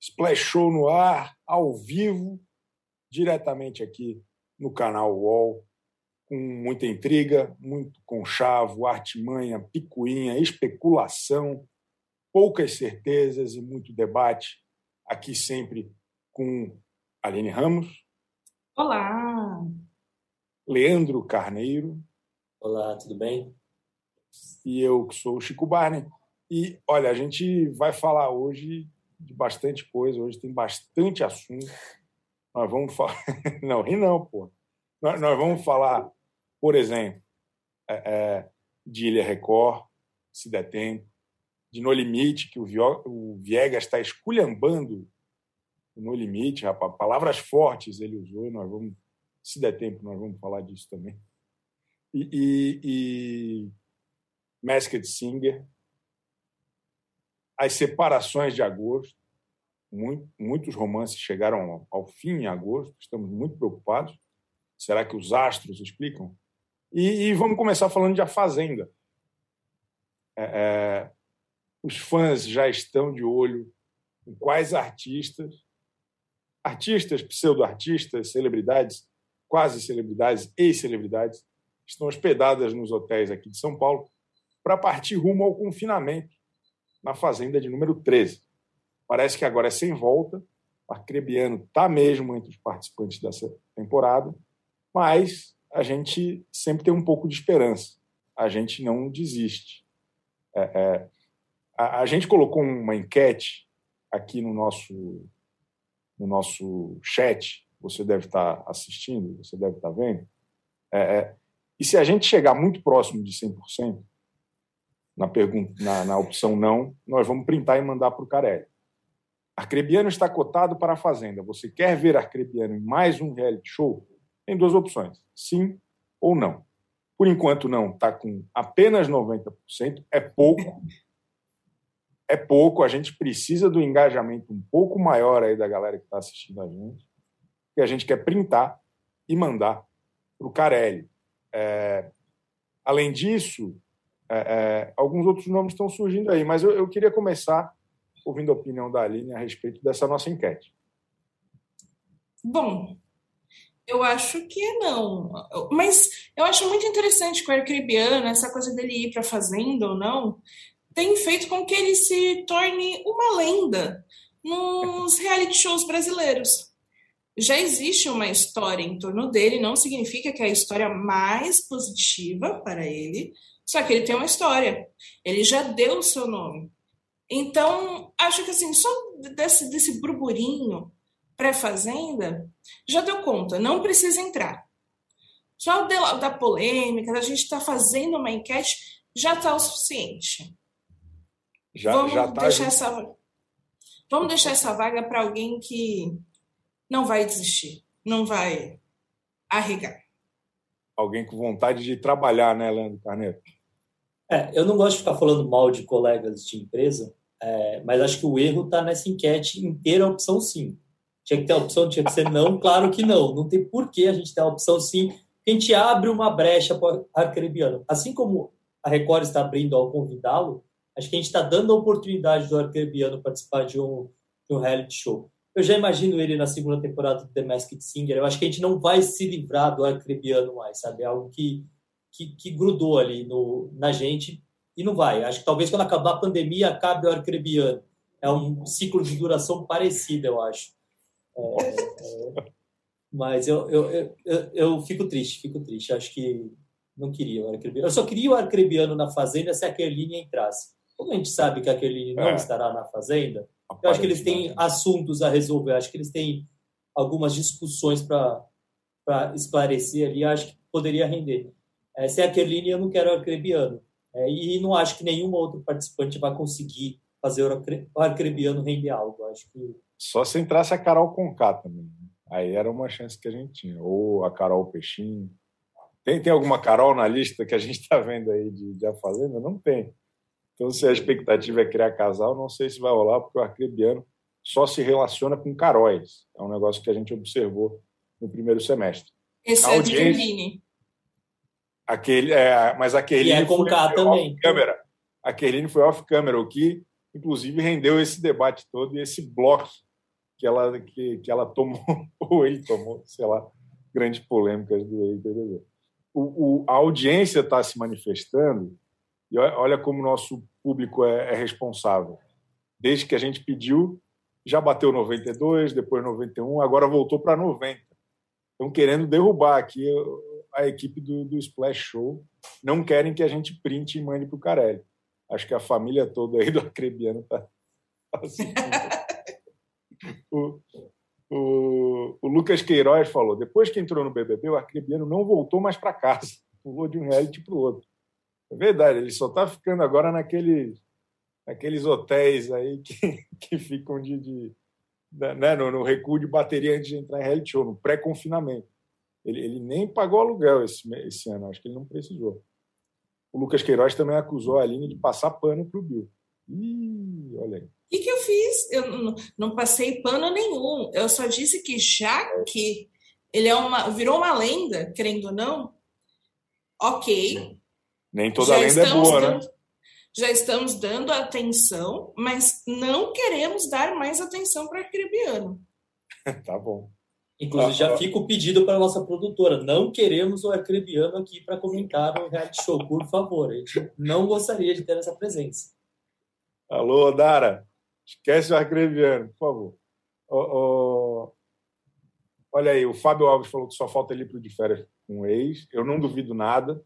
Splash Show no ar, ao vivo, diretamente aqui no canal UOL, com muita intriga, muito conchavo, artimanha, picuinha, especulação, poucas certezas e muito debate. Aqui sempre com Aline Ramos. Olá! Leandro Carneiro. Olá, tudo bem? E eu, que sou o Chico Barney. E, olha, a gente vai falar hoje de bastante coisa, hoje tem bastante assunto. Nós vamos falar. Não, ri não, pô. Nós, vamos falar, por exemplo, é, é, de Ilha Record, se der tempo, de No Limite, que o, o Viegas está esculhambando No Limite, rapaz. Palavras fortes ele usou, nós vamos, se der tempo, nós vamos falar disso também. E, e, e Masked Singer, as separações de agosto, muitos romances chegaram ao fim em agosto, estamos muito preocupados. Será que os astros explicam? E, e vamos começar falando de A Fazenda. É, é, os fãs já estão de olho em quais artistas, artistas, pseudo-artistas, celebridades, quase celebridades e celebridades, estão hospedadas nos hotéis aqui de São Paulo para partir rumo ao confinamento na Fazenda de número 13. Parece que agora é sem volta. O Arcrebiano está mesmo entre os participantes dessa temporada, mas a gente sempre tem um pouco de esperança. A gente não desiste. É, é, a, a, gente colocou uma enquete aqui no nosso, no nosso chat. Você deve estar assistindo, você deve estar vendo. É, é e se a gente chegar muito próximo de 100%, na, pergunta, na, na opção não, nós vamos printar e mandar para o Carelli. Arcrebiano está cotado para a Fazenda. Você quer ver Arcrebiano em mais um reality show? Tem duas opções: sim ou não. Por enquanto, não. Está com apenas 90%. É pouco. É pouco. A gente precisa do engajamento um pouco maior aí da galera que está assistindo a gente. Que a gente quer printar e mandar para o Carelli. É... Além disso, é, é, alguns outros nomes estão surgindo aí, mas eu, eu queria começar ouvindo a opinião da Aline a respeito dessa nossa enquete. Bom, eu acho que não. Mas eu acho muito interessante com o Arcribiano, essa coisa dele ir para a fazenda ou não, tem feito com que ele se torne uma lenda nos reality shows brasileiros. Já existe uma história em torno dele, não significa que é a história mais positiva para ele, só que ele tem uma história. Ele já deu o seu nome. Então, acho que assim, só desse, desse burburinho pré-fazenda, já deu conta, não precisa entrar. Só da, da polêmica, da gente estar tá fazendo uma enquete, já está o suficiente. Já, vamos já tá deixar essa Vamos deixar essa vaga para alguém que não vai desistir, não vai arregar. Alguém com vontade de trabalhar, né, Leandro Carneiro? É, eu não gosto de ficar falando mal de colegas de empresa, é, mas acho que o erro está nessa enquete inteira a opção sim. Tinha que ter a opção, tinha que ser não, claro que não. Não tem por que a gente ter a opção sim. A gente abre uma brecha para o arcrebiano. Assim como a Record está abrindo ao convidá-lo, acho que a gente está dando a oportunidade do arcrebiano participar de um, de um reality show. Eu já imagino ele na segunda temporada do The Masked Singer. Eu acho que a gente não vai se livrar do arcrebiano mais, sabe? É algo que que, que grudou ali no, na gente e não vai. Acho que talvez quando acabar a pandemia acabe o arcrebiano. É um ciclo de duração parecido, eu acho. É, é, mas eu, eu, eu, eu, fico triste, fico triste. Acho que não queria o arcrebiano. Eu só queria o arcrebiano na Fazenda se a Kerline entrasse. Como a gente sabe que a Kerline não é. estará na Fazenda, eu acho que eles têm assuntos a resolver. Acho que eles têm algumas discussões para esclarecer ali. Acho que poderia render. É, se é a Kerline, eu não quero o arcrebiano. É, e não acho que nenhum outro participante vai conseguir fazer o arcrebiano render algo. Acho que... Só se entrasse a Carol Conká também. Né? Aí era uma chance que a gente tinha. Ou a Carol Peixinho. Tem, tem alguma Carol na lista que a gente está vendo aí de, de A Fazenda? Não tem. Então, se a expectativa é criar casal, não sei se vai rolar, porque o arcrebiano só se relaciona com Caróis. É um negócio que a gente observou no primeiro semestre. Esse a é audiência, Aquele, é, mas aquele. E é com K também. Câmera. a Kerline foi off-camera, o que, inclusive, rendeu esse debate todo e esse bloco que ela, que, que ela tomou, ou ele tomou, sei lá, grandes polêmicas do ex-BBB. O, o, a audiência está se manifestando e olha como o nosso público é, é responsável. Desde que a gente pediu, já bateu 92, depois 91, agora voltou para 90. Estão querendo derrubar aqui a equipe do, do Splash Show. Não querem que a gente printe e mande para o Carelli. Acho que a família toda aí do Acrebiano está tá assim. o, o, o, Lucas Queiroz falou: depois que entrou no BBB, o Acrebiano não voltou mais para casa. Pulou de um reality para o outro. É verdade, ele só está ficando agora naqueles, naqueles hotéis aí que, que ficam de, de né, no, no, recuo de bateria antes de entrar em reality show, no pré-confinamento. Ele, ele, nem pagou aluguel esse, esse ano, acho que ele não precisou. O Lucas Queiroz também acusou a Aline de passar pano para o Bill. Ih, olha aí. O que, que eu fiz? Eu não, não passei pano nenhum. Eu só disse que já que ele é uma, virou uma lenda, querendo ou não, ok. Nem toda lenda é boa, né? dando, né? Já estamos dando atenção, mas não queremos dar mais atenção para Arcrebiano. tá bom. Inclusive, já fica o pedido para a nossa produtora. Não queremos o Arcrebiano aqui para comentar o reality show, por favor. A gente não gostaria de ter essa presença. Alô, Dara. Esquece o Arcrebiano, por favor. Oh, oh... Olha aí, o Fábio Alves falou que só falta ele para de férias com o ex. Eu não duvido nada,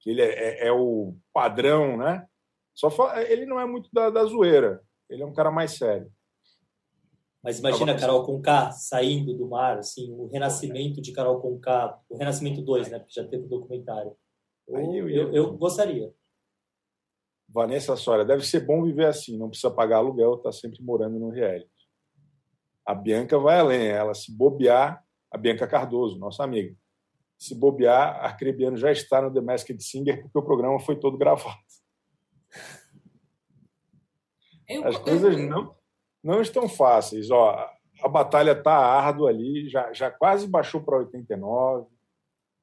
que ele é, é, é o padrão, né? Só ele não é muito da, da zoeira. Ele é um cara mais sério. Mas imagina a Carol Conká saindo do mar, assim, o renascimento de Carol Conká, o renascimento 2, né? Porque já teve o documentário. Eu, eu, eu, gostaria. Vanessa Soria, deve ser bom viver assim, não precisa pagar aluguel, tá sempre morando no reality. A Bianca vai além, ela se bobear, a Bianca Cardoso, nossa amiga, se bobear, a Arcrebiano já está no The Masked Singer porque o programa foi todo gravado. As coisas não, não estão fáceis. Ó, a batalha está árdua ali, já, já quase baixou para 89.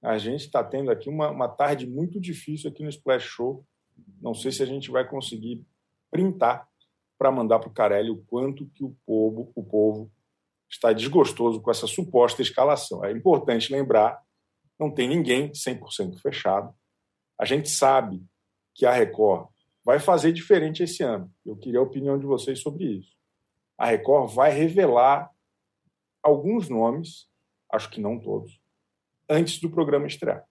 A gente está tendo aqui uma, uma tarde muito difícil aqui no Splash Show. Não sei se a gente vai conseguir printar para mandar para o Carelli o quanto que o povo, o povo está desgostoso com essa suposta escalação. É importante lembrar, não tem ninguém 100% fechado. A gente sabe que a Record vai fazer diferente esse ano. Eu queria a opinião de vocês sobre isso a Record vai revelar alguns nomes, acho que não todos, antes do programa estrear.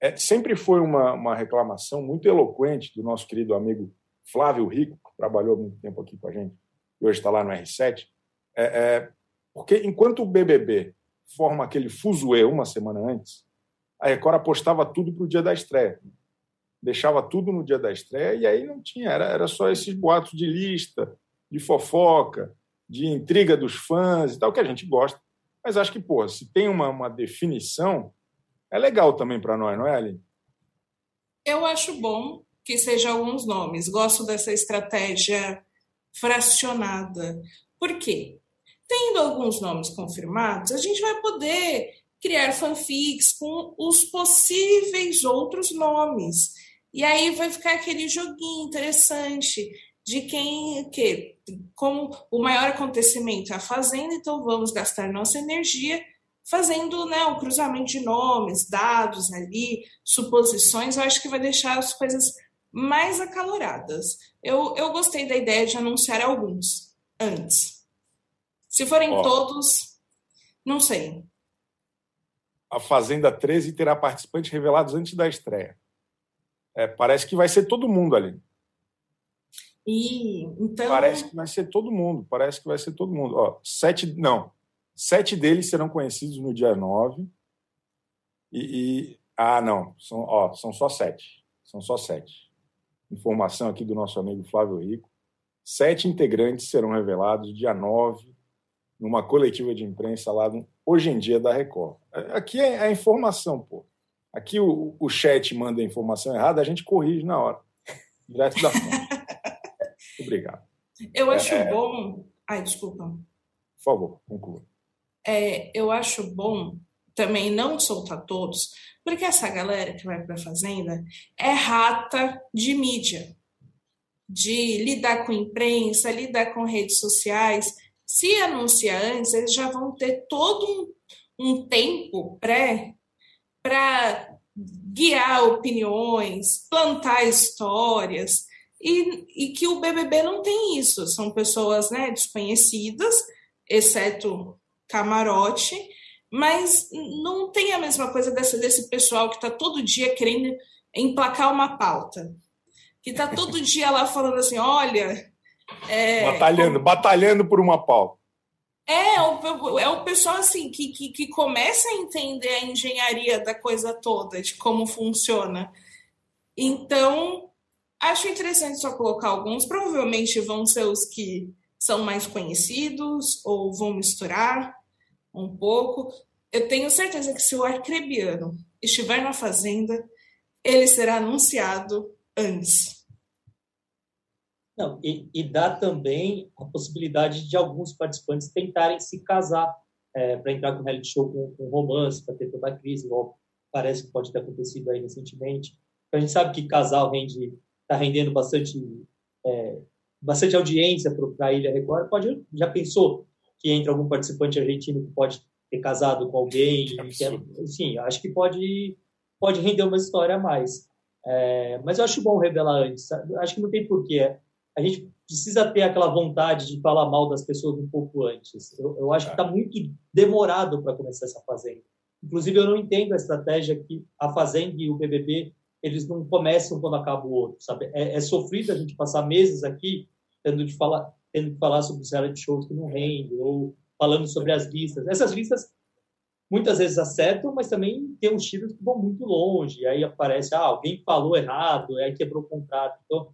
É, sempre foi uma, uma reclamação muito eloquente do nosso querido amigo Flávio Rico, que trabalhou muito tempo aqui com a gente e hoje está lá no R7, é, é, porque enquanto o BBB forma aquele fuzuê uma semana antes, a Record apostava tudo para o dia da estreia. Deixava tudo no dia da estreia e aí não tinha, era, era só esses boatos de lista, de fofoca, de intriga dos fãs e tal, que a gente gosta. Mas acho que, pô, se tem uma, uma definição, é legal também para nós, não é, Aline? Eu acho bom que sejam alguns nomes. Gosto dessa estratégia fracionada. Por quê? Tendo alguns nomes confirmados, a gente vai poder criar fanfics com os possíveis outros nomes. E aí vai ficar aquele joguinho interessante de quem que como o maior acontecimento é a fazenda, então vamos gastar nossa energia fazendo né, o cruzamento de nomes, dados ali, suposições, eu acho que vai deixar as coisas mais acaloradas. Eu, eu gostei da ideia de anunciar alguns antes. Se forem Ó, todos, não sei. A Fazenda 13 terá participantes revelados antes da estreia. É, parece que vai ser todo mundo ali. E, então... Parece que vai ser todo mundo, parece que vai ser todo mundo. Ó, sete, não, sete deles serão conhecidos no dia 9. E, e, ah, não, são, ó, são só sete. São só sete. Informação aqui do nosso amigo Flávio Rico. Sete integrantes serão revelados dia 9, numa coletiva de imprensa lá no Hoje em Dia da Record. Aqui é a informação, pô. Aqui o, o chat manda a informação errada, a gente corrige na hora. Direto da fonte. Obrigado. Eu acho é... bom. Ai, desculpa. Por favor, conclua. É, eu acho bom também não soltar todos, porque essa galera que vai para a Fazenda é rata de mídia. de lidar com imprensa, lidar com redes sociais, se anunciar antes, eles já vão ter todo um, um tempo pré para guiar opiniões, plantar histórias, e, e, que o BBB não tem isso. São pessoas né, desconhecidas, exceto camarote, mas não tem a mesma coisa dessa, desse pessoal que está todo dia querendo emplacar uma pauta. Que está todo dia lá falando assim: olha. É, batalhando, como... batalhando por uma pauta. É, é o, é o pessoal assim que, que, que começa a entender a engenharia da coisa toda, de como funciona. Então, acho interessante só colocar alguns. Provavelmente vão ser os que são mais conhecidos ou vão misturar um pouco. Eu tenho certeza que se o arcrebiano estiver na fazenda, ele será anunciado antes. Não, e, e dá também a possibilidade de alguns participantes tentarem se casar é, para entrar com reality show com, com romance, para ter toda a crise, igual parece que pode ter acontecido aí recentemente. A gente sabe que casal rende, está rendendo bastante, é, bastante audiência para a Ilha Record. Pode, já pensou que entra algum participante argentino que pode ter casado com alguém? Que é, enfim, acho que pode, pode render uma história a mais. É, mas eu acho bom revelar antes. Acho que não tem porquê. A gente precisa ter aquela vontade de falar mal das pessoas um pouco antes. Eu, eu acho que está muito demorado para começar essa fazenda. Inclusive, eu não entendo a estratégia que a Fazenda e o BBB eles não começam quando acaba o outro, sabe? É, é sofrido a gente passar meses aqui tendo de falar, tendo que falar sobre os reality shows que não rendem ou falando sobre as listas. Essas listas muitas vezes acertam, mas também tem uns tiros que vão muito longe. Aí aparece, ah, alguém falou errado, aí quebrou o contrato. Então,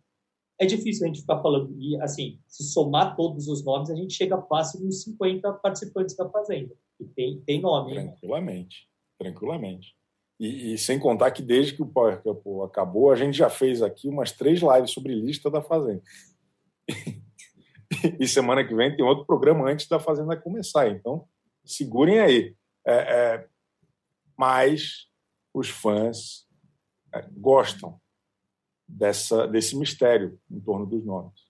é difícil a gente ficar falando. E, assim, se somar todos os nomes, a gente chega fácil nos 50 participantes da Fazenda. E tem, tem nome. Tranquilamente. Hein? Tranquilamente. E, e, sem contar que desde que o Power Cup acabou, a gente já fez aqui umas três lives sobre lista da Fazenda. e semana que vem tem outro programa antes da Fazenda começar. Então, segurem aí. É, é, mas os fãs é, gostam dessa, desse mistério em torno dos nomes.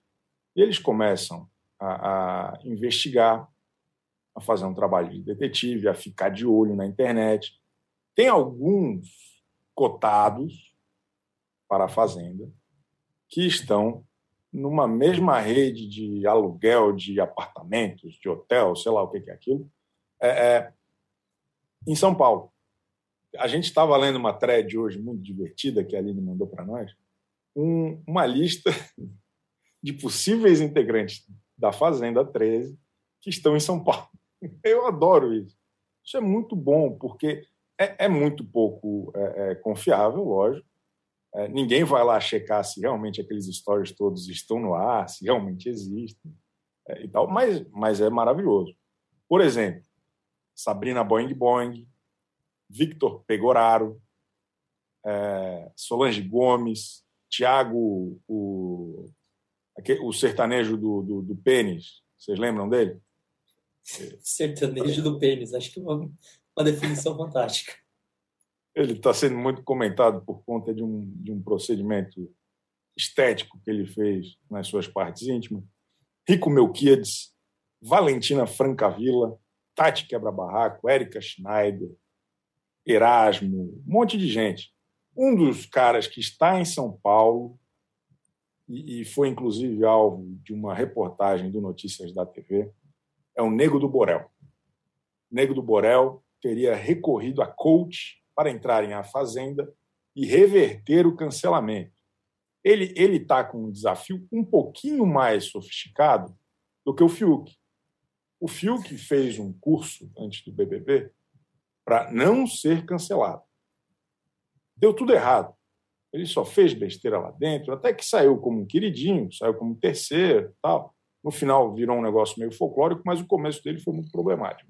E eles começam a, a investigar, a fazer um trabalho de detetive, a ficar de olho na internet. Tem alguns cotados para a Fazenda que estão numa mesma rede de aluguel de apartamentos, de hotel, sei lá o que é aquilo, é, é, em São Paulo. A gente estava lendo uma thread hoje muito divertida que a Aline mandou para nós, um, uma lista de possíveis integrantes da Fazenda 13 que estão em São Paulo. Eu adoro isso. Isso é muito bom, porque é, é muito pouco é, é confiável, lógico. É, ninguém vai lá checar se realmente aqueles stories todos estão no ar, se realmente existem é, e tal, mas, mas é maravilhoso. Por exemplo, Sabrina Boing Boing, Victor Pegoraro, Solange Gomes, Tiago, o, o sertanejo do, do, do pênis. Vocês lembram dele? Sertanejo do pênis, acho que é uma, definição fantástica. Ele está sendo muito comentado por conta de um, de um procedimento estético que ele fez nas suas partes íntimas. Rico Melquiades, Valentina Francavilla, Tati Quebra-Barraco, Érica Schneider, Erasmo, um monte de gente. Um dos caras que está em São Paulo e, e foi inclusive alvo de uma reportagem do Notícias da TV é o Nego do Borel. Nego do Borel teria recorrido a coach para entrar em A Fazenda e reverter o cancelamento. Ele está com um desafio um pouquinho mais sofisticado do que o Fiuk. O Fiuk fez um curso antes do BBB para não ser cancelado. Deu tudo errado. Ele só fez besteira lá dentro, até que saiu como um queridinho, saiu como um terceiro, tal. No final virou um negócio meio folclórico, mas o começo dele foi muito problemático.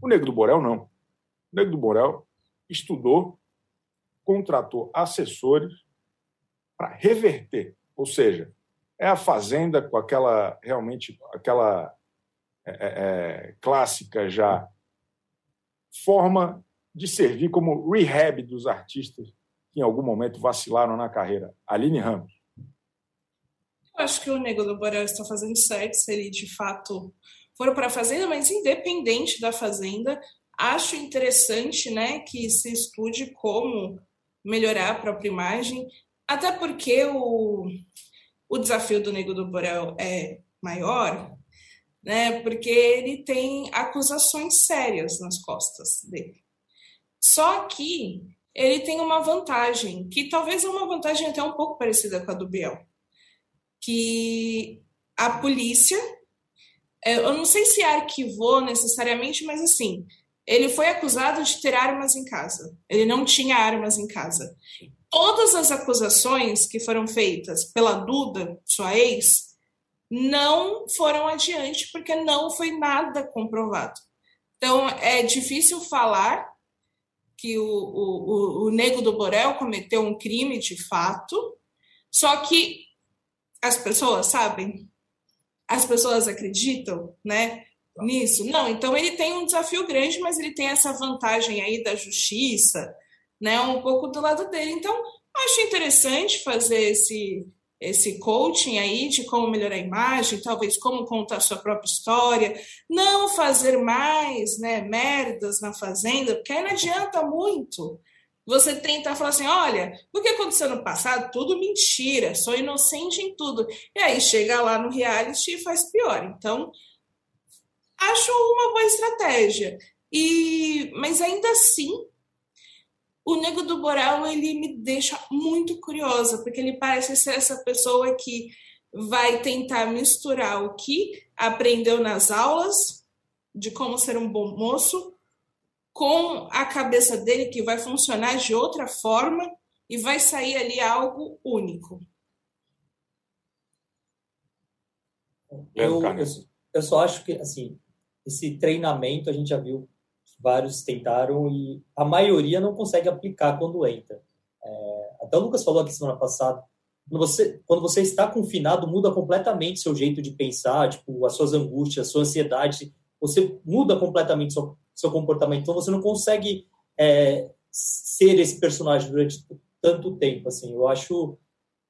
O Negro do Borel não. O Negro do Borel estudou, contratou assessores para reverter, ou seja, é a fazenda com aquela realmente aquela é, é, é, clássica já forma de servir como rehab dos artistas que em algum momento vacilaram na carreira. Aline Ramos. Eu acho que o Nego do Borel está fazendo certo se ele de fato for para a Fazenda, mas independente da Fazenda, acho interessante né, que se estude como melhorar a própria imagem, até porque o, o desafio do Nego do Borel é maior, né, porque ele tem acusações sérias nas costas dele. Só que ele tem uma vantagem, que talvez é uma vantagem até um pouco parecida com a do Biel que a polícia, eu não sei se arquivou necessariamente, mas assim, ele foi acusado de ter armas em casa. Ele não tinha armas em casa. Todas as acusações que foram feitas pela Duda, sua ex, não foram adiante porque não foi nada comprovado. Então é difícil falar que o, o, o, o Nego do Borel cometeu um crime de fato, só que as pessoas sabem? As pessoas acreditam, né? Nisso? Não, então ele tem um desafio grande, mas ele tem essa vantagem aí da justiça, né? Um pouco do lado dele. Então, acho interessante fazer esse esse coaching aí de como melhorar a imagem, talvez como contar sua própria história, não fazer mais, né, merdas na fazenda, porque aí não adianta muito você tentar falar assim: olha, o que aconteceu no passado? Tudo mentira, sou inocente em tudo. E aí chega lá no reality e faz pior. Então, acho uma boa estratégia. E, mas ainda assim, o Nego do Borel ele me deixa muito curiosa, porque ele parece ser essa pessoa que vai tentar misturar o que aprendeu nas aulas de como ser um bom moço com a cabeça dele que vai funcionar de outra forma e vai sair ali algo único. Eu, eu, eu só acho que assim esse treinamento a gente já viu vários tentaram e a maioria não consegue aplicar quando entra. É, até o Lucas falou aqui semana passada, quando você, quando você está confinado, muda completamente seu jeito de pensar, tipo, as suas angústias, a sua ansiedade, você muda completamente seu, seu comportamento. Então você não consegue é, ser esse personagem durante tanto tempo. Assim, eu acho,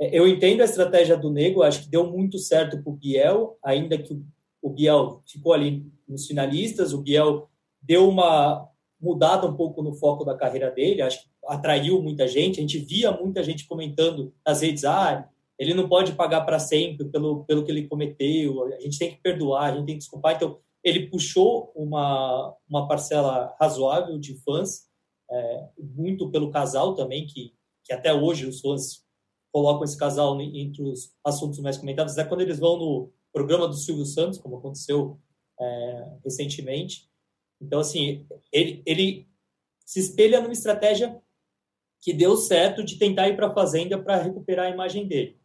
é, eu entendo a estratégia do Nego. Acho que deu muito certo para o Biel, ainda que o, Biel ficou ali nos finalistas. O Biel deu uma mudada um pouco no foco da carreira dele. Acho que atraiu muita gente. A gente via muita gente comentando nas redes, ah, ele não pode pagar para sempre pelo, pelo que ele cometeu, a gente tem que perdoar, a gente tem que desculpar. Então, ele puxou uma, uma parcela razoável de fãs, é, muito pelo casal também, que, que até hoje os fãs colocam esse casal entre os assuntos mais comentados, até quando eles vão no programa do Silvio Santos, como aconteceu é, recentemente. Então, assim, ele, ele se espelha numa estratégia que deu certo de tentar ir para a Fazenda para recuperar a imagem dele.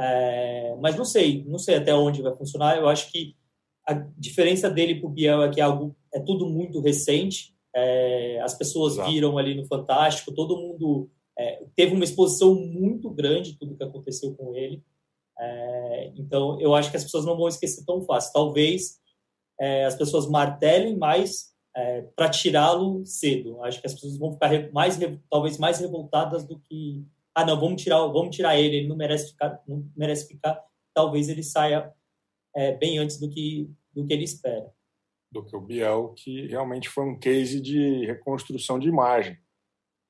É, mas não sei, não sei até onde vai funcionar. Eu acho que a diferença dele para o Biel é que é, algo, é tudo muito recente. É, as pessoas Exato. viram ali no Fantástico, todo mundo é, teve uma exposição muito grande tudo que aconteceu com ele. É, então, eu acho que as pessoas não vão esquecer tão fácil. Talvez é, as pessoas martelem mais é, para tirá-lo cedo. Acho que as pessoas vão ficar mais, talvez mais revoltadas do que ah não, vamos tirar, vamos tirar ele, ele não merece ficar, não merece ficar. Talvez ele saia é, bem antes do que, do que ele espera. Do que o Biel, que realmente foi um case de reconstrução de imagem.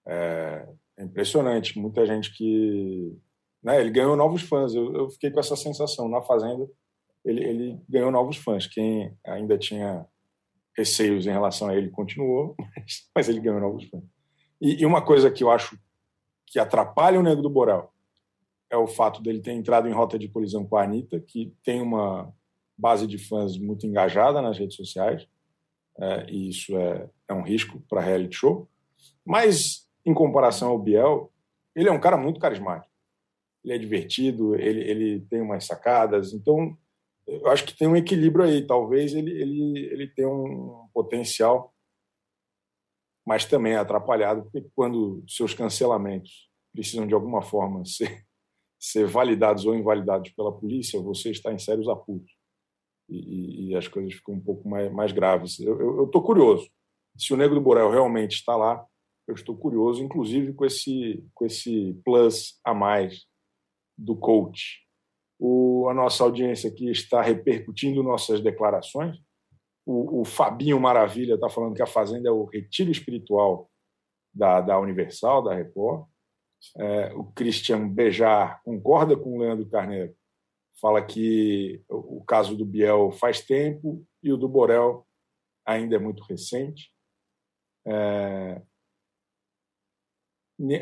É, é impressionante, muita gente que. Né, ele ganhou novos fãs, eu, eu, fiquei com essa sensação. Na Fazenda, ele, ele ganhou novos fãs. Quem ainda tinha receios em relação a ele continuou, mas, mas ele ganhou novos fãs. E, e, uma coisa que eu acho que atrapalha o Negro do Borel é o fato dele ter entrado em rota de colisão com a Anitta, que tem uma base de fãs muito engajada nas redes sociais, é, e isso é, é um risco para reality show. Mas, em comparação ao Biel, ele é um cara muito carismático. Ele é divertido, ele, ele tem umas sacadas, então eu acho que tem um equilíbrio aí. Talvez ele, ele, ele tenha um potencial, mas também é atrapalhado, porque quando seus cancelamentos precisam de alguma forma ser ser validados ou invalidados pela polícia, você está em sérios apuros. E, e, as coisas ficam um pouco mais, mais graves. Eu estou curioso. Se o Negro do Borel realmente está lá, eu estou curioso, inclusive com esse, com esse plus a mais do coach. O, a nossa audiência aqui está repercutindo nossas declarações. O, o Fabinho Maravilha está falando que a Fazenda é o retiro espiritual da, da Universal, da Record. É, o Christian Bejar concorda com o Leandro Carneiro, fala que o caso do Biel faz tempo e o do Borel ainda é muito recente. É,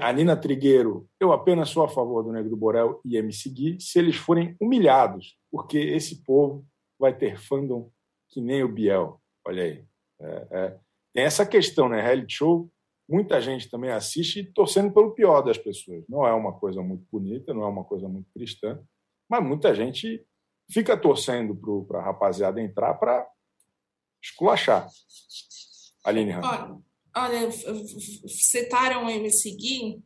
a Nina Trigueiro, eu apenas sou a favor do Negro do Borel e me seguir se eles forem humilhados, porque esse povo vai ter fandom que nem o Biel. Olha aí. É, é. Tem essa questão, né? Reality show, muita gente também assiste torcendo pelo pior das pessoas. Não é uma coisa muito bonita, não é uma coisa muito cristã, mas muita gente fica torcendo para a rapaziada entrar para esculachar. Aline Olha, olha, citaram o MC Gui,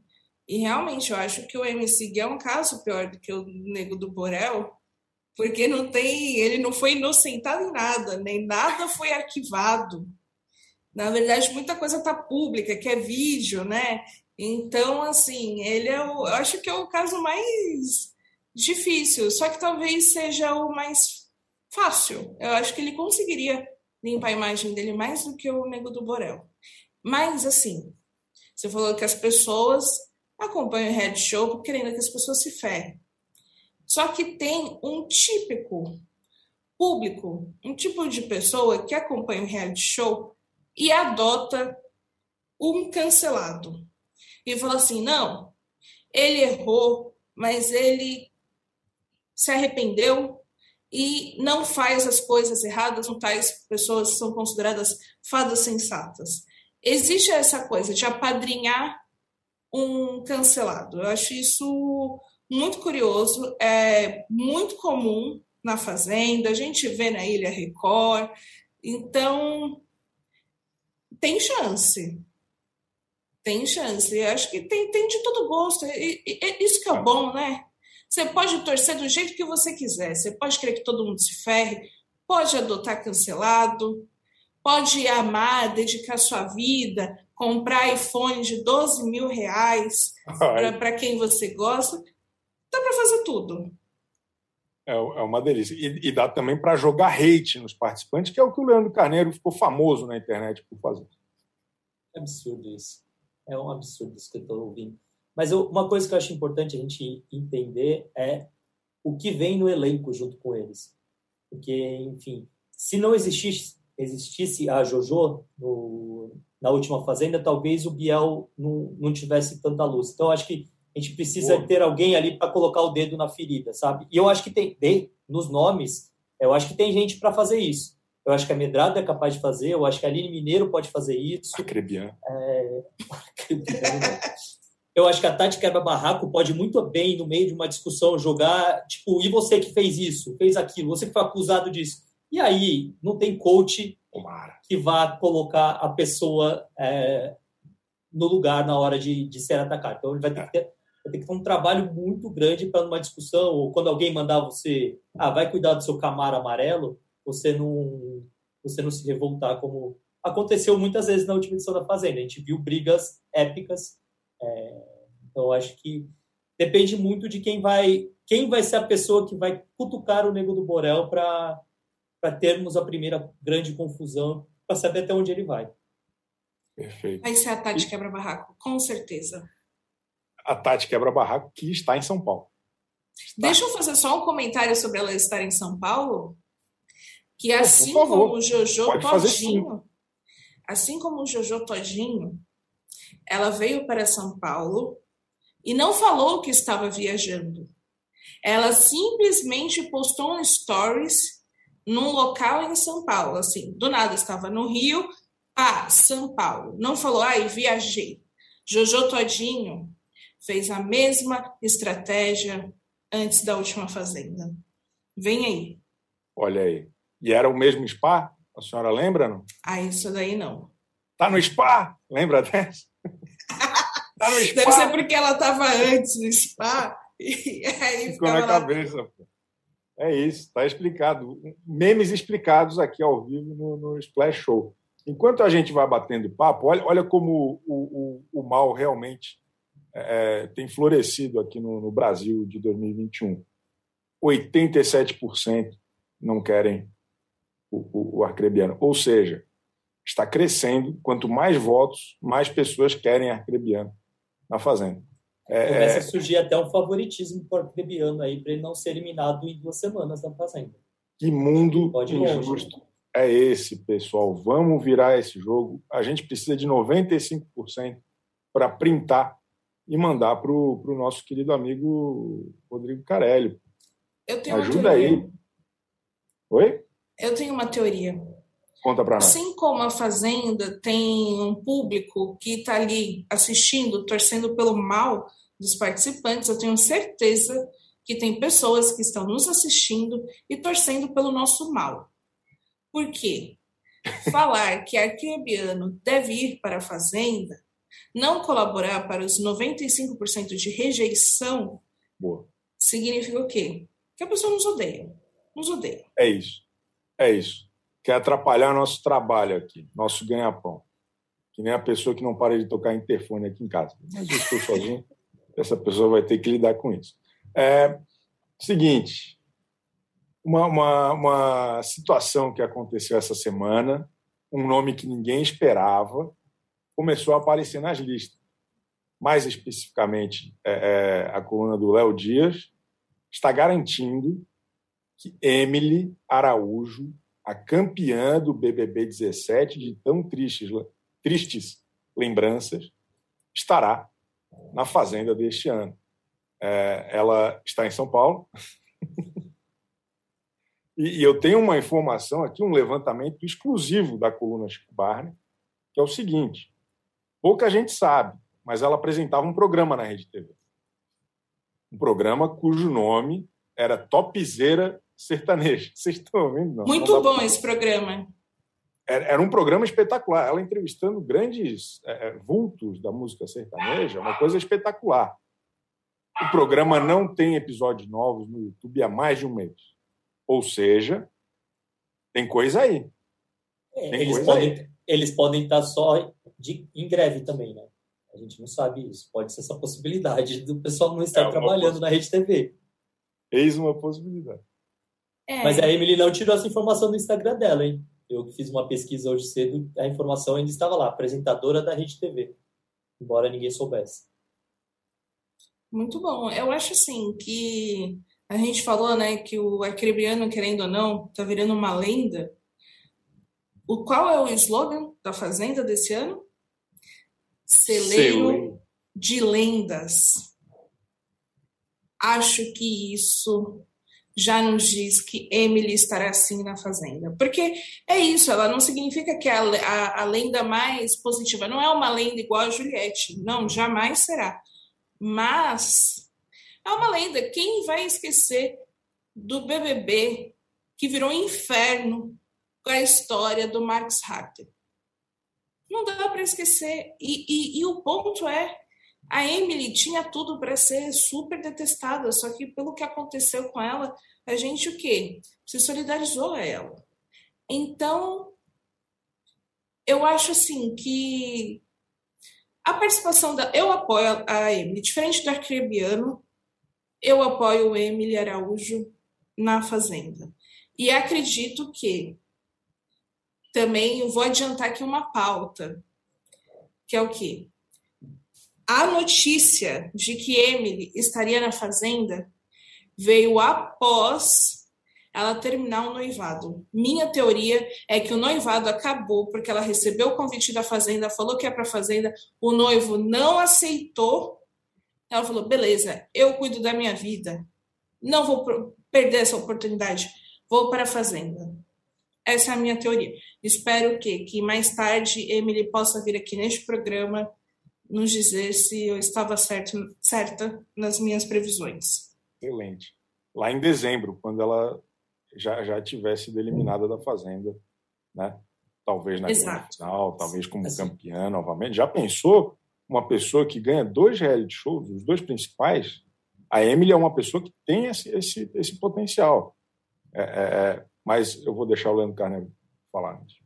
e realmente eu acho que o MC Gui é um caso pior do que o Nego do Borel, porque não tem, ele não foi inocentado em nada, nem nada foi arquivado. Na verdade, muita coisa está pública, que é vídeo, né? Então, assim, ele é o, eu acho que é o caso mais difícil, só que talvez seja o mais fácil. Eu acho que ele conseguiria limpar a imagem dele mais do que o Nego do Borel. Mas, assim, você falou que as pessoas acompanham o Red Show querendo que as pessoas se ferrem. Só que tem um típico público, um tipo de pessoa que acompanha o reality show e adota um cancelado. E fala assim: não, ele errou, mas ele se arrependeu, e não faz as coisas erradas, não tais pessoas são consideradas fadas sensatas. Existe essa coisa de apadrinhar um cancelado. Eu acho isso muito curioso, é muito comum na Fazenda, a gente vê na Ilha Record. Então, tem chance. Tem chance. Eu acho que tem, tem de todo gosto. E, e, e, isso que é bom, né? Você pode torcer do jeito que você quiser. Você pode querer que todo mundo se ferre, pode adotar cancelado, pode amar, dedicar sua vida, comprar iPhone de 12 mil reais para quem você gosta. Dá para fazer tudo. É, é uma delícia. E, e dá também para jogar hate nos participantes, que é o que o Leandro Carneiro ficou famoso na internet por fazer. É absurdo isso. É um absurdo isso que eu estou ouvindo. Mas eu, uma coisa que eu acho importante a gente entender é o que vem no elenco junto com eles. Porque, enfim, se não existisse, existisse a JoJo no, na última Fazenda, talvez o Biel não, não tivesse tanta luz. Então, acho que a gente precisa Boa. ter alguém ali para colocar o dedo na ferida, sabe? E eu acho que tem, de, nos nomes, eu acho que tem gente para fazer isso. Eu acho que a Medrado é capaz de fazer, eu acho que a Aline Mineiro pode fazer isso. A Crebian. É... Eu acho que a Tati quebra-barraco pode muito bem, no meio de uma discussão, jogar, tipo, e você que fez isso, fez aquilo, você que foi acusado disso. E aí, não tem coach que vá colocar a pessoa é, no lugar na hora de, de ser atacado. Então, ele vai ter, que ter, vai ter que ter um trabalho muito grande para numa discussão, ou quando alguém mandar você, ah, vai cuidar do seu camaro amarelo, você não, você não se revoltar como aconteceu muitas vezes na última edição da Fazenda. A gente viu brigas épicas é, então, acho que depende muito de quem vai quem vai ser a pessoa que vai cutucar o Nego do Borel para termos a primeira grande confusão, para saber até onde ele vai. Perfeito. Vai ser a Tati Quebra-Barraco, com certeza. A Tati Quebra-Barraco que está em São Paulo. Está. Deixa eu fazer só um comentário sobre ela estar em São Paulo. Que assim como o Jojo Pode Todinho, assim como o Jojo Todinho, ela veio para São Paulo e não falou que estava viajando. Ela simplesmente postou um stories num local em São Paulo, assim, do nada estava no Rio, ah, São Paulo. Não falou, ai, viajei. Jojo Todinho fez a mesma estratégia antes da última fazenda. Vem aí. Olha aí. E era o mesmo spa? A senhora lembra, não? Ah, isso daí não. Tá no spa? Lembra dessa? Tá Deve ser porque ela estava antes no spa. E aí Ficou na cabeça. É isso, está explicado. Memes explicados aqui ao vivo no, no, Splash Show. Enquanto a gente vai batendo papo, olha, olha como o, o, o mal realmente é, é tem florescido aqui no, no Brasil de 2021. 87% não querem o, o, o arcrebiano. Ou seja, está crescendo. Quanto mais votos, mais pessoas querem arcrebiano na Fazenda. É, Começa a surgir até um favoritismo por arcrebiano aí para ele não ser eliminado em duas semanas da Fazenda. Que mundo injusto é esse, pessoal? Vamos virar esse jogo. A gente precisa de 95% para printar e mandar para o nosso querido amigo Rodrigo Carelli. Ajuda aí. Oi? Eu tenho uma teoria. Conta para nós. Assim como a Fazenda tem um público que está ali assistindo, torcendo pelo mal dos participantes, eu tenho certeza que tem pessoas que estão nos assistindo e torcendo pelo nosso mal. Por quê? Falar que arquebiano deve ir para a Fazenda, não colaborar para os 95% de rejeição, Boa. significa o quê? Que a pessoa nos odeia. Nos odeia. É isso. É isso. Quer atrapalhar nosso trabalho aqui, nosso ganha-pão. Que nem a pessoa que não para de tocar interfone aqui em casa. Mas eu estou sozinho, essa pessoa vai ter que lidar com isso. É, seguinte, uma, uma, uma situação que aconteceu essa semana, um nome que ninguém esperava, começou a aparecer nas listas. Mais especificamente, é, é, a coluna do Léo Dias está garantindo que Emily Araújo, a campeã do BBB 17, de tão tristes, tristes lembranças, estará na Fazenda deste ano. É, ela está em São Paulo. e, e, eu tenho uma informação aqui, um levantamento exclusivo da coluna Chico Barney, que é o seguinte: pouca gente sabe, mas ela apresentava um programa na Rede TV. Um programa cujo nome era Topzeira sertanejo. Vocês estão ouvindo? Não, Muito não bom pra... esse programa. Era, era, um programa espetacular. Ela entrevistando grandes é, é, vultos da música sertaneja, uma coisa espetacular. O programa não tem episódios novos no YouTube há mais de um mês. Ou seja, tem coisa aí. É, tem eles, coisa podem, aí. eles podem estar só de, em greve também, né? A gente não sabe isso. Pode ser essa possibilidade do pessoal não estar é trabalhando na Rede TV. Eis uma possibilidade. É. Mas a Emily não tirou essa informação do Instagram dela, hein? Eu fiz uma pesquisa hoje cedo, a informação ainda estava lá, apresentadora da Rede TV, embora ninguém soubesse. Muito bom. Eu acho assim que a gente falou, né, que o Arcrebiano, querendo ou não, tá virando uma lenda. O qual é o slogan da Fazenda desse ano? Celeiro, Celeiro. de lendas. Acho que isso já nos diz que Emily estará sim na Fazenda. Porque é isso, ela não significa que a, a, a, lenda mais positiva não é uma lenda igual a Juliette. Não, jamais será. Mas é uma lenda. Quem vai esquecer do BBB que virou um inferno com a história do Marx Harter? Não dá para esquecer. E, e, e o ponto é a Emily tinha tudo para ser super detestada, só que pelo que aconteceu com ela, a gente o quê? Se solidarizou a ela. Então, eu acho assim que a participação da. Eu apoio a Emily, diferente do Arcrebiano, eu apoio o Emily Araújo na Fazenda. E acredito que também vou adiantar aqui uma pauta, que é o quê? A notícia de que Emily estaria na fazenda veio após ela terminar o noivado. Minha teoria é que o noivado acabou porque ela recebeu o convite da fazenda, falou que é para a fazenda, o noivo não aceitou. Ela falou: beleza, eu cuido da minha vida, não vou perder essa oportunidade, vou para a fazenda. Essa é a minha teoria. Espero que, que mais tarde Emily possa vir aqui neste programa nos dizer se eu estava certo, certa nas minhas previsões. Excelente. Lá em dezembro, quando ela já, já tivesse sido eliminada da Fazenda, né? Talvez na final, talvez como assim. campeã novamente. Já pensou uma pessoa que ganha dois reality shows, os dois principais? A Emily é uma pessoa que tem esse, esse, esse potencial. É, é, é mas eu vou deixar o Leandro Carneiro falar antes.